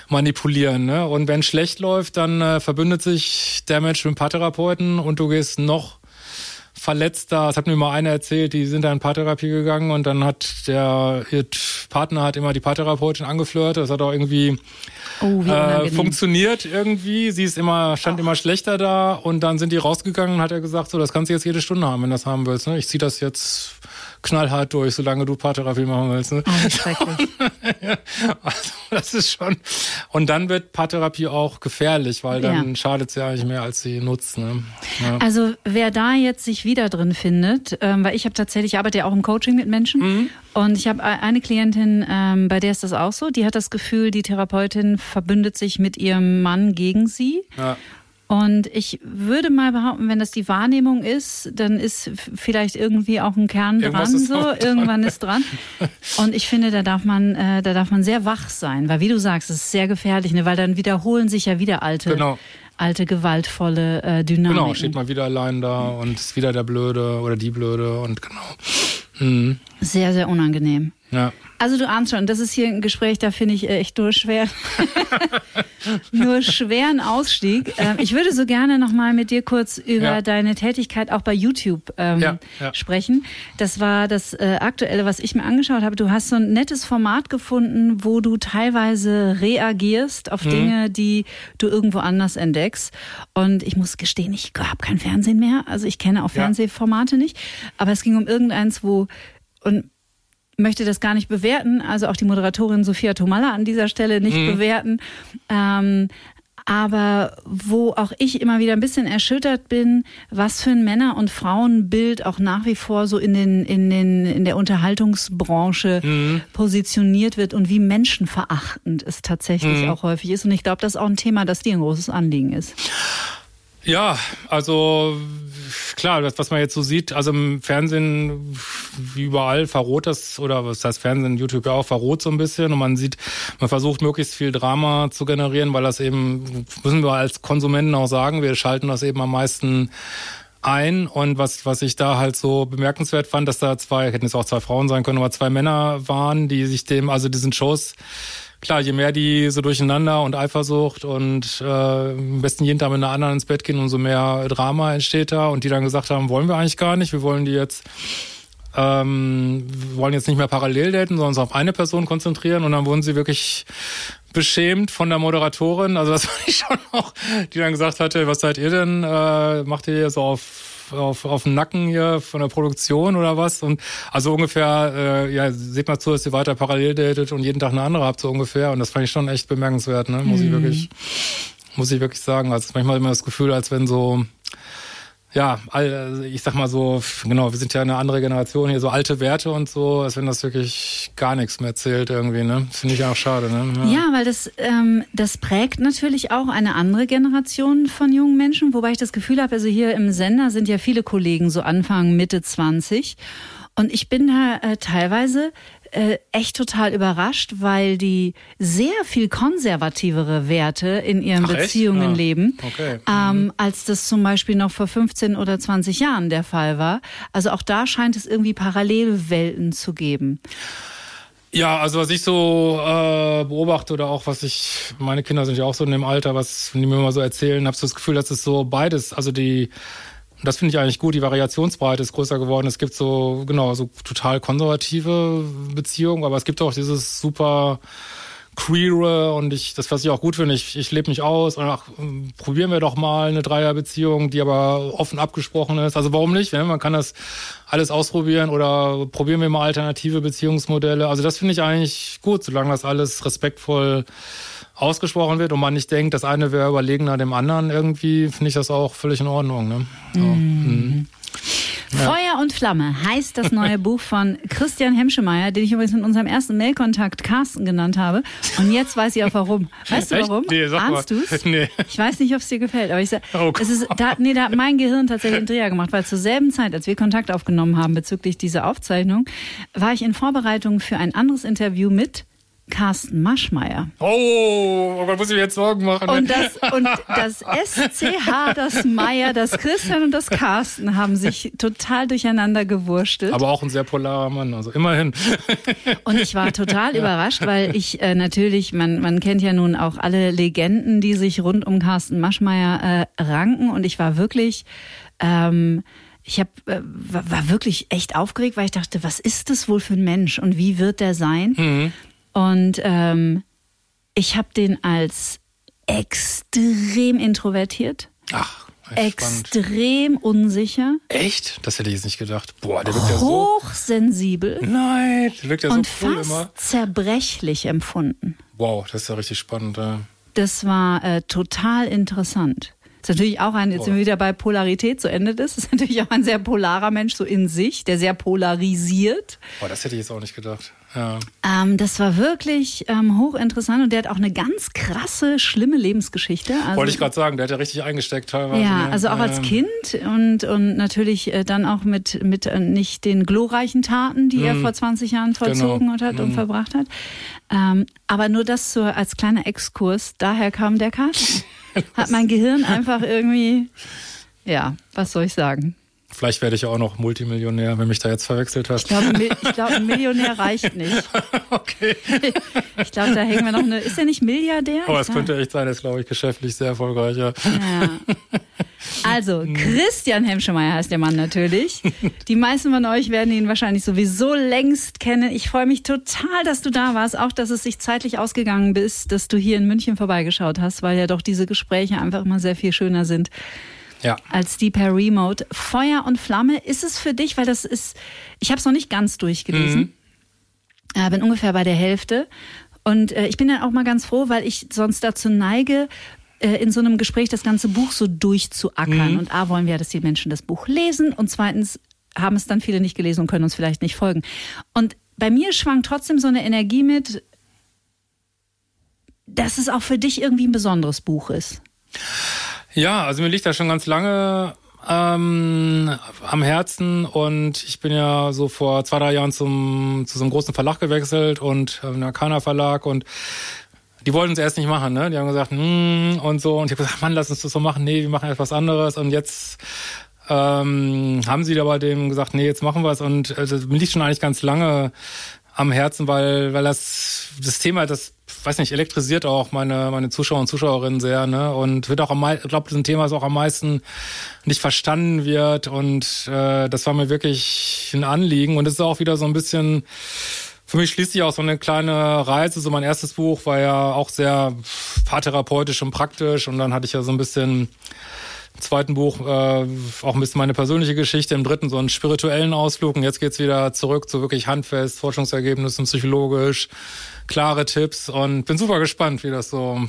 manipulieren. Ne? Und wenn es schlecht läuft, dann äh, verbündet sich der Mensch mit dem Paartherapeuten und du gehst noch verletzter. Das hat mir mal einer erzählt, die sind da in Paartherapie gegangen und dann hat der ihr Partner hat immer die Paartherapeutin angeflirtet. Das hat auch irgendwie oh, äh, funktioniert irgendwie. Sie ist immer, stand oh. immer schlechter da und dann sind die rausgegangen und hat er gesagt, so, das kannst du jetzt jede Stunde haben, wenn du das haben willst. Ne? Ich ziehe das jetzt knallhart durch, solange du Paartherapie machen willst. Ne? Oh, also, das ist schon. Und dann wird Paartherapie auch gefährlich, weil dann ja. schadet sie eigentlich mehr, als sie nutzt. Ne? Ja. Also wer da jetzt sich wieder drin findet, ähm, weil ich habe tatsächlich, ich arbeite ja auch im Coaching mit Menschen mhm. und ich habe eine Klientin, ähm, bei der ist das auch so, die hat das Gefühl, die Therapeutin verbündet sich mit ihrem Mann gegen sie. Ja. Und ich würde mal behaupten, wenn das die Wahrnehmung ist, dann ist vielleicht irgendwie auch ein Kern Irgendwas dran, so dran. irgendwann ist dran. Und ich finde, da darf man, äh, da darf man sehr wach sein, weil wie du sagst, es ist sehr gefährlich, ne? weil dann wiederholen sich ja wieder alte, genau. alte gewaltvolle äh, Dynamiken. Genau, steht mal wieder allein da und ist wieder der Blöde oder die Blöde und genau. Mhm. Sehr, sehr unangenehm. Ja. Also du ahnst schon, das ist hier ein Gespräch, da finde ich echt nur schwer, nur schweren Ausstieg. Ähm, ich würde so gerne nochmal mit dir kurz über ja. deine Tätigkeit auch bei YouTube ähm, ja, ja. sprechen. Das war das äh, Aktuelle, was ich mir angeschaut habe. Du hast so ein nettes Format gefunden, wo du teilweise reagierst auf mhm. Dinge, die du irgendwo anders entdeckst. Und ich muss gestehen, ich habe kein Fernsehen mehr. Also ich kenne auch Fernsehformate nicht. Aber es ging um irgendeins, wo und möchte das gar nicht bewerten, also auch die Moderatorin Sophia Tomalla an dieser Stelle nicht mhm. bewerten. Ähm, aber wo auch ich immer wieder ein bisschen erschüttert bin, was für ein Männer- und Frauenbild auch nach wie vor so in den in den in der Unterhaltungsbranche mhm. positioniert wird und wie menschenverachtend es tatsächlich mhm. auch häufig ist. Und ich glaube, das ist auch ein Thema, das dir ein großes Anliegen ist. Ja, also klar, das, was man jetzt so sieht, also im Fernsehen, wie überall, verroht das, oder was heißt Fernsehen, YouTube ja auch, verroht so ein bisschen. Und man sieht, man versucht möglichst viel Drama zu generieren, weil das eben, müssen wir als Konsumenten auch sagen, wir schalten das eben am meisten ein. Und was, was ich da halt so bemerkenswert fand, dass da zwei, hätten es auch zwei Frauen sein können, aber zwei Männer waren, die sich dem, also diesen Shows klar, je mehr die so durcheinander und Eifersucht und äh, am besten jeden Tag mit einer anderen ins Bett gehen, umso mehr Drama entsteht da. Und die dann gesagt haben, wollen wir eigentlich gar nicht, wir wollen die jetzt ähm, wollen jetzt nicht mehr parallel daten, sondern uns auf eine Person konzentrieren. Und dann wurden sie wirklich beschämt von der Moderatorin. Also das war ich schon auch, die dann gesagt hatte, was seid ihr denn? Äh, macht ihr so auf auf, auf dem Nacken hier von der Produktion oder was? Und also ungefähr, äh, ja, seht mal zu, dass ihr weiter parallel datet und jeden Tag eine andere habt, so ungefähr. Und das fand ich schon echt bemerkenswert, ne? Muss mhm. ich wirklich, muss ich wirklich sagen. Also manchmal immer das Gefühl, als wenn so ja, ich sag mal so, genau, wir sind ja eine andere Generation hier, so alte Werte und so, als wenn das wirklich gar nichts mehr zählt irgendwie, ne? Finde ich auch schade, ne? Ja, ja weil das, ähm, das prägt natürlich auch eine andere Generation von jungen Menschen, wobei ich das Gefühl habe, also hier im Sender sind ja viele Kollegen so Anfang, Mitte 20 Und ich bin da äh, teilweise äh, echt total überrascht, weil die sehr viel konservativere Werte in ihren Ach? Beziehungen Ah, leben, okay. ähm, als das zum Beispiel noch vor 15 oder 20 Jahren der Fall war. Also auch da scheint es irgendwie Parallelwelten zu geben. Ja, also was ich so äh, beobachte oder auch was ich, meine Kinder sind ja auch so in dem Alter, was die mir immer so erzählen, habe so das Gefühl, dass es so beides, also die, das finde ich eigentlich gut, die Variationsbreite ist größer geworden. Es gibt so, genau, so total konservative Beziehungen, aber es gibt auch dieses super queere und ich, das, was ich auch gut finde, ich, ich lebe mich aus und ach, probieren wir doch mal eine Dreierbeziehung, die aber offen abgesprochen ist. Also warum nicht? Ne? Man kann das alles ausprobieren oder probieren wir mal alternative Beziehungsmodelle. Also das finde ich eigentlich gut, solange das alles respektvoll ausgesprochen wird und man nicht denkt, das eine wäre überlegener dem anderen irgendwie, finde ich das auch völlig in Ordnung. Ne? So. Mhm. Feuer und Flamme heißt das neue Buch von Christian Hemschemeyer, den ich übrigens in unserem ersten Mailkontakt Carsten genannt habe. Und jetzt weiß ich auch warum. Weißt du Echt? warum? Nee, sag Ahnst mal. du's? Nee. Ich weiß nicht, ob es dir gefällt, aber ich sag, Oh es ist, da, nee, da hat mein Gehirn tatsächlich einen Dreher gemacht, weil zur selben Zeit, als wir Kontakt aufgenommen haben bezüglich dieser Aufzeichnung, war ich in Vorbereitung für ein anderes Interview mit Carsten Maschmeyer. Oh, Gott, muss ich mir jetzt Sorgen machen. Und das, und das SCH, das Meier, das Christian und das Carsten haben sich total durcheinander gewurstelt. aber auch ein sehr polarer Mann, also immerhin. Und ich war total überrascht, weil ich äh, natürlich, man, man kennt ja nun auch alle Legenden, die sich rund um Carsten Maschmeyer äh, ranken. Und ich war wirklich, ähm, ich hab, äh, war, war wirklich echt aufgeregt, weil ich dachte, was ist das wohl für ein Mensch und wie wird der sein? Und ähm, ich habe den als extrem introvertiert, Ach, echt spannend. extrem unsicher, Echt? Das hätte ich jetzt nicht gedacht. Boah, der wirkt ja so. hochsensibel Nein, der wirkt ja und so cool fast immer. zerbrechlich empfunden. Wow, das ist ja richtig spannend. Ja. Das war äh, total interessant. Ist natürlich auch ein, jetzt sind wir wieder bei Polarität, so endet es. Ist natürlich auch ein sehr polarer Mensch, so in sich, der sehr polarisiert. Boah, das hätte ich jetzt auch nicht gedacht. Ja. Ähm, das war wirklich ähm, hochinteressant und der hat auch eine ganz krasse, schlimme Lebensgeschichte. Also, Wollte ich gerade sagen, der hat ja richtig eingesteckt teilweise. ja, ne? also auch als Kind und, und natürlich äh, dann auch mit, mit äh, nicht den glorreichen Taten, die er vor 20 Jahren vollzogen Genau. hat und verbracht hat. Ähm, aber nur das so als kleiner Exkurs, daher kam der Cast. Hat mein Gehirn einfach irgendwie, ja, was soll ich sagen? Vielleicht werde ich ja auch noch Multimillionär, wenn mich da jetzt verwechselt hast. ich glaube, ein Millionär reicht nicht. okay. Ich glaube, da hängen wir noch eine. Ist er nicht Milliardär? Aber es könnte echt sein, er ist, glaube ich, geschäftlich sehr erfolgreich. Ja. Ja. Also, Christian Hemschemeyer heißt der Mann natürlich. Die meisten von euch werden ihn wahrscheinlich sowieso längst kennen. Ich freue mich total, dass du da warst, auch dass es sich zeitlich ausgegangen ist, dass du hier in München vorbeigeschaut hast, weil ja doch diese Gespräche einfach immer sehr viel schöner sind ja. als die per Remote. Feuer und Flamme, ist es für dich, weil das ist, ich habe es noch nicht ganz durchgelesen, äh, bin ungefähr bei der Hälfte. Und äh, ich bin dann auch mal ganz froh, weil ich sonst dazu neige, äh, in so einem Gespräch das ganze Buch so durchzuackern. Und A, wollen wir ja, dass die Menschen das Buch lesen und zweitens haben es dann viele nicht gelesen und können uns vielleicht nicht folgen. Und bei mir schwang trotzdem so eine Energie mit, dass es auch für dich irgendwie ein besonderes Buch ist. Ja, also mir liegt das schon ganz lange ähm, am Herzen und ich bin ja so vor zwei, drei Jahren zum, zu so einem großen Verlag gewechselt und äh, Nakana Verlag und die wollten es erst nicht machen, ne? Die haben gesagt, hm, und so. Und ich habe gesagt, Mann, lass uns das so machen. Nee, wir machen etwas anderes. Und jetzt ähm, haben sie da bei dem gesagt, nee, jetzt machen wir es. Und also, mir liegt schon eigentlich ganz lange am Herzen, weil, weil das, das Thema, das, weiß nicht, elektrisiert auch meine, meine Zuschauer und Zuschauerinnen sehr, ne? Und wird auch am meisten, glaube, ist ein Thema, das auch am meisten nicht verstanden wird. Und äh, das war mir wirklich ein Anliegen. Und es ist auch wieder so ein bisschen, für mich schließt sich auch so eine kleine Reise. So mein erstes Buch war ja auch sehr paartherapeutisch und praktisch. Und dann hatte ich ja so ein bisschen im zweiten Buch äh, auch ein bisschen meine persönliche Geschichte, im dritten so einen spirituellen Ausflug und jetzt geht's wieder zurück zu wirklich handfest, Forschungsergebnissen, psychologisch, klare Tipps und bin super gespannt, wie das so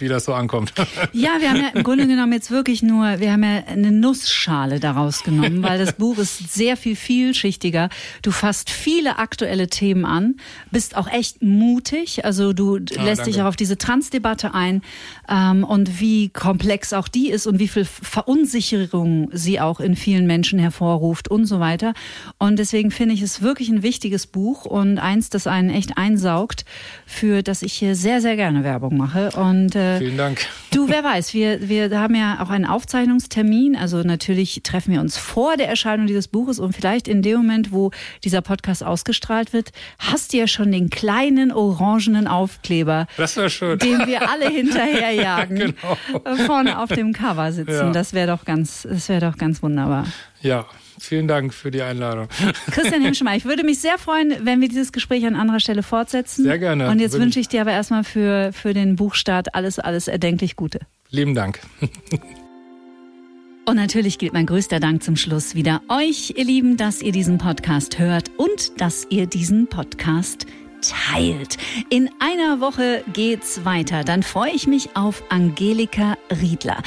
wie das so ankommt. Ja, wir haben ja im Grunde genommen jetzt wirklich nur, wir haben ja eine Nussschale daraus genommen, weil das Buch ist sehr viel vielschichtiger. Du fasst viele aktuelle Themen an, bist auch echt mutig, also du ah, lässt danke. dich auch auf diese Transdebatte ein ähm, und wie komplex auch die ist und wie viel Verunsicherung sie auch in vielen Menschen hervorruft und so weiter. Und deswegen finde ich es wirklich ein wichtiges Buch und eins, das einen echt einsaugt, für das ich hier sehr, sehr gerne Werbung mache. Und äh, Vielen Dank. Du, wer weiß, wir, wir haben ja auch einen Aufzeichnungstermin. Also natürlich treffen wir uns vor der Erscheinung dieses Buches und vielleicht in dem Moment, wo dieser Podcast ausgestrahlt wird, hast du ja schon den kleinen orangenen Aufkleber. Das schön. Den wir alle hinterherjagen. genau. Vorne auf dem Cover sitzen. Ja. Das wäre doch ganz, das wäre doch ganz wunderbar. Ja, Vielen Dank für die Einladung. Christian Himschmeier, ich würde mich sehr freuen, wenn wir dieses Gespräch an anderer Stelle fortsetzen. Sehr gerne. Und jetzt wünsche ich dir aber erstmal für, für den Buchstart alles, alles erdenklich Gute. Lieben Dank. Und natürlich gilt mein größter Dank zum Schluss wieder euch, ihr Lieben, dass ihr diesen Podcast hört und dass ihr diesen Podcast teilt. In einer Woche geht's weiter. Dann freue ich mich auf Angelika Riedler.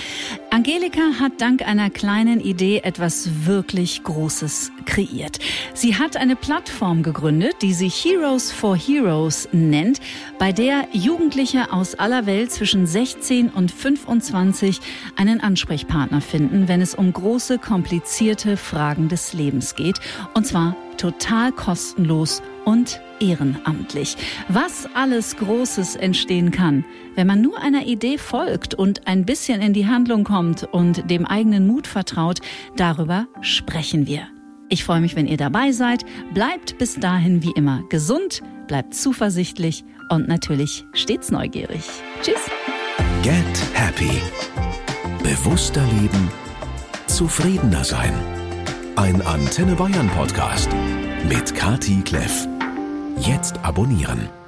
Angelika hat dank einer kleinen Idee etwas wirklich Großes kreiert. Sie hat eine Plattform gegründet, die sich Heroes for Heroes nennt, bei der Jugendliche aus aller Welt zwischen 16 und 25 einen Ansprechpartner finden, wenn es um große, komplizierte Fragen des Lebens geht. Und zwar total kostenlos und ehrenamtlich. Was alles Großes entstehen kann, wenn man nur einer Idee folgt und ein bisschen in die Handlung kommt und dem eigenen Mut vertraut, darüber sprechen wir. Ich freue mich, wenn ihr dabei seid. Bleibt bis dahin wie immer gesund, bleibt zuversichtlich und natürlich stets neugierig. Tschüss. Get Happy. Bewusster leben. Zufriedener sein. Ein Antenne Bayern Podcast mit Kati Kleff. Jetzt abonnieren.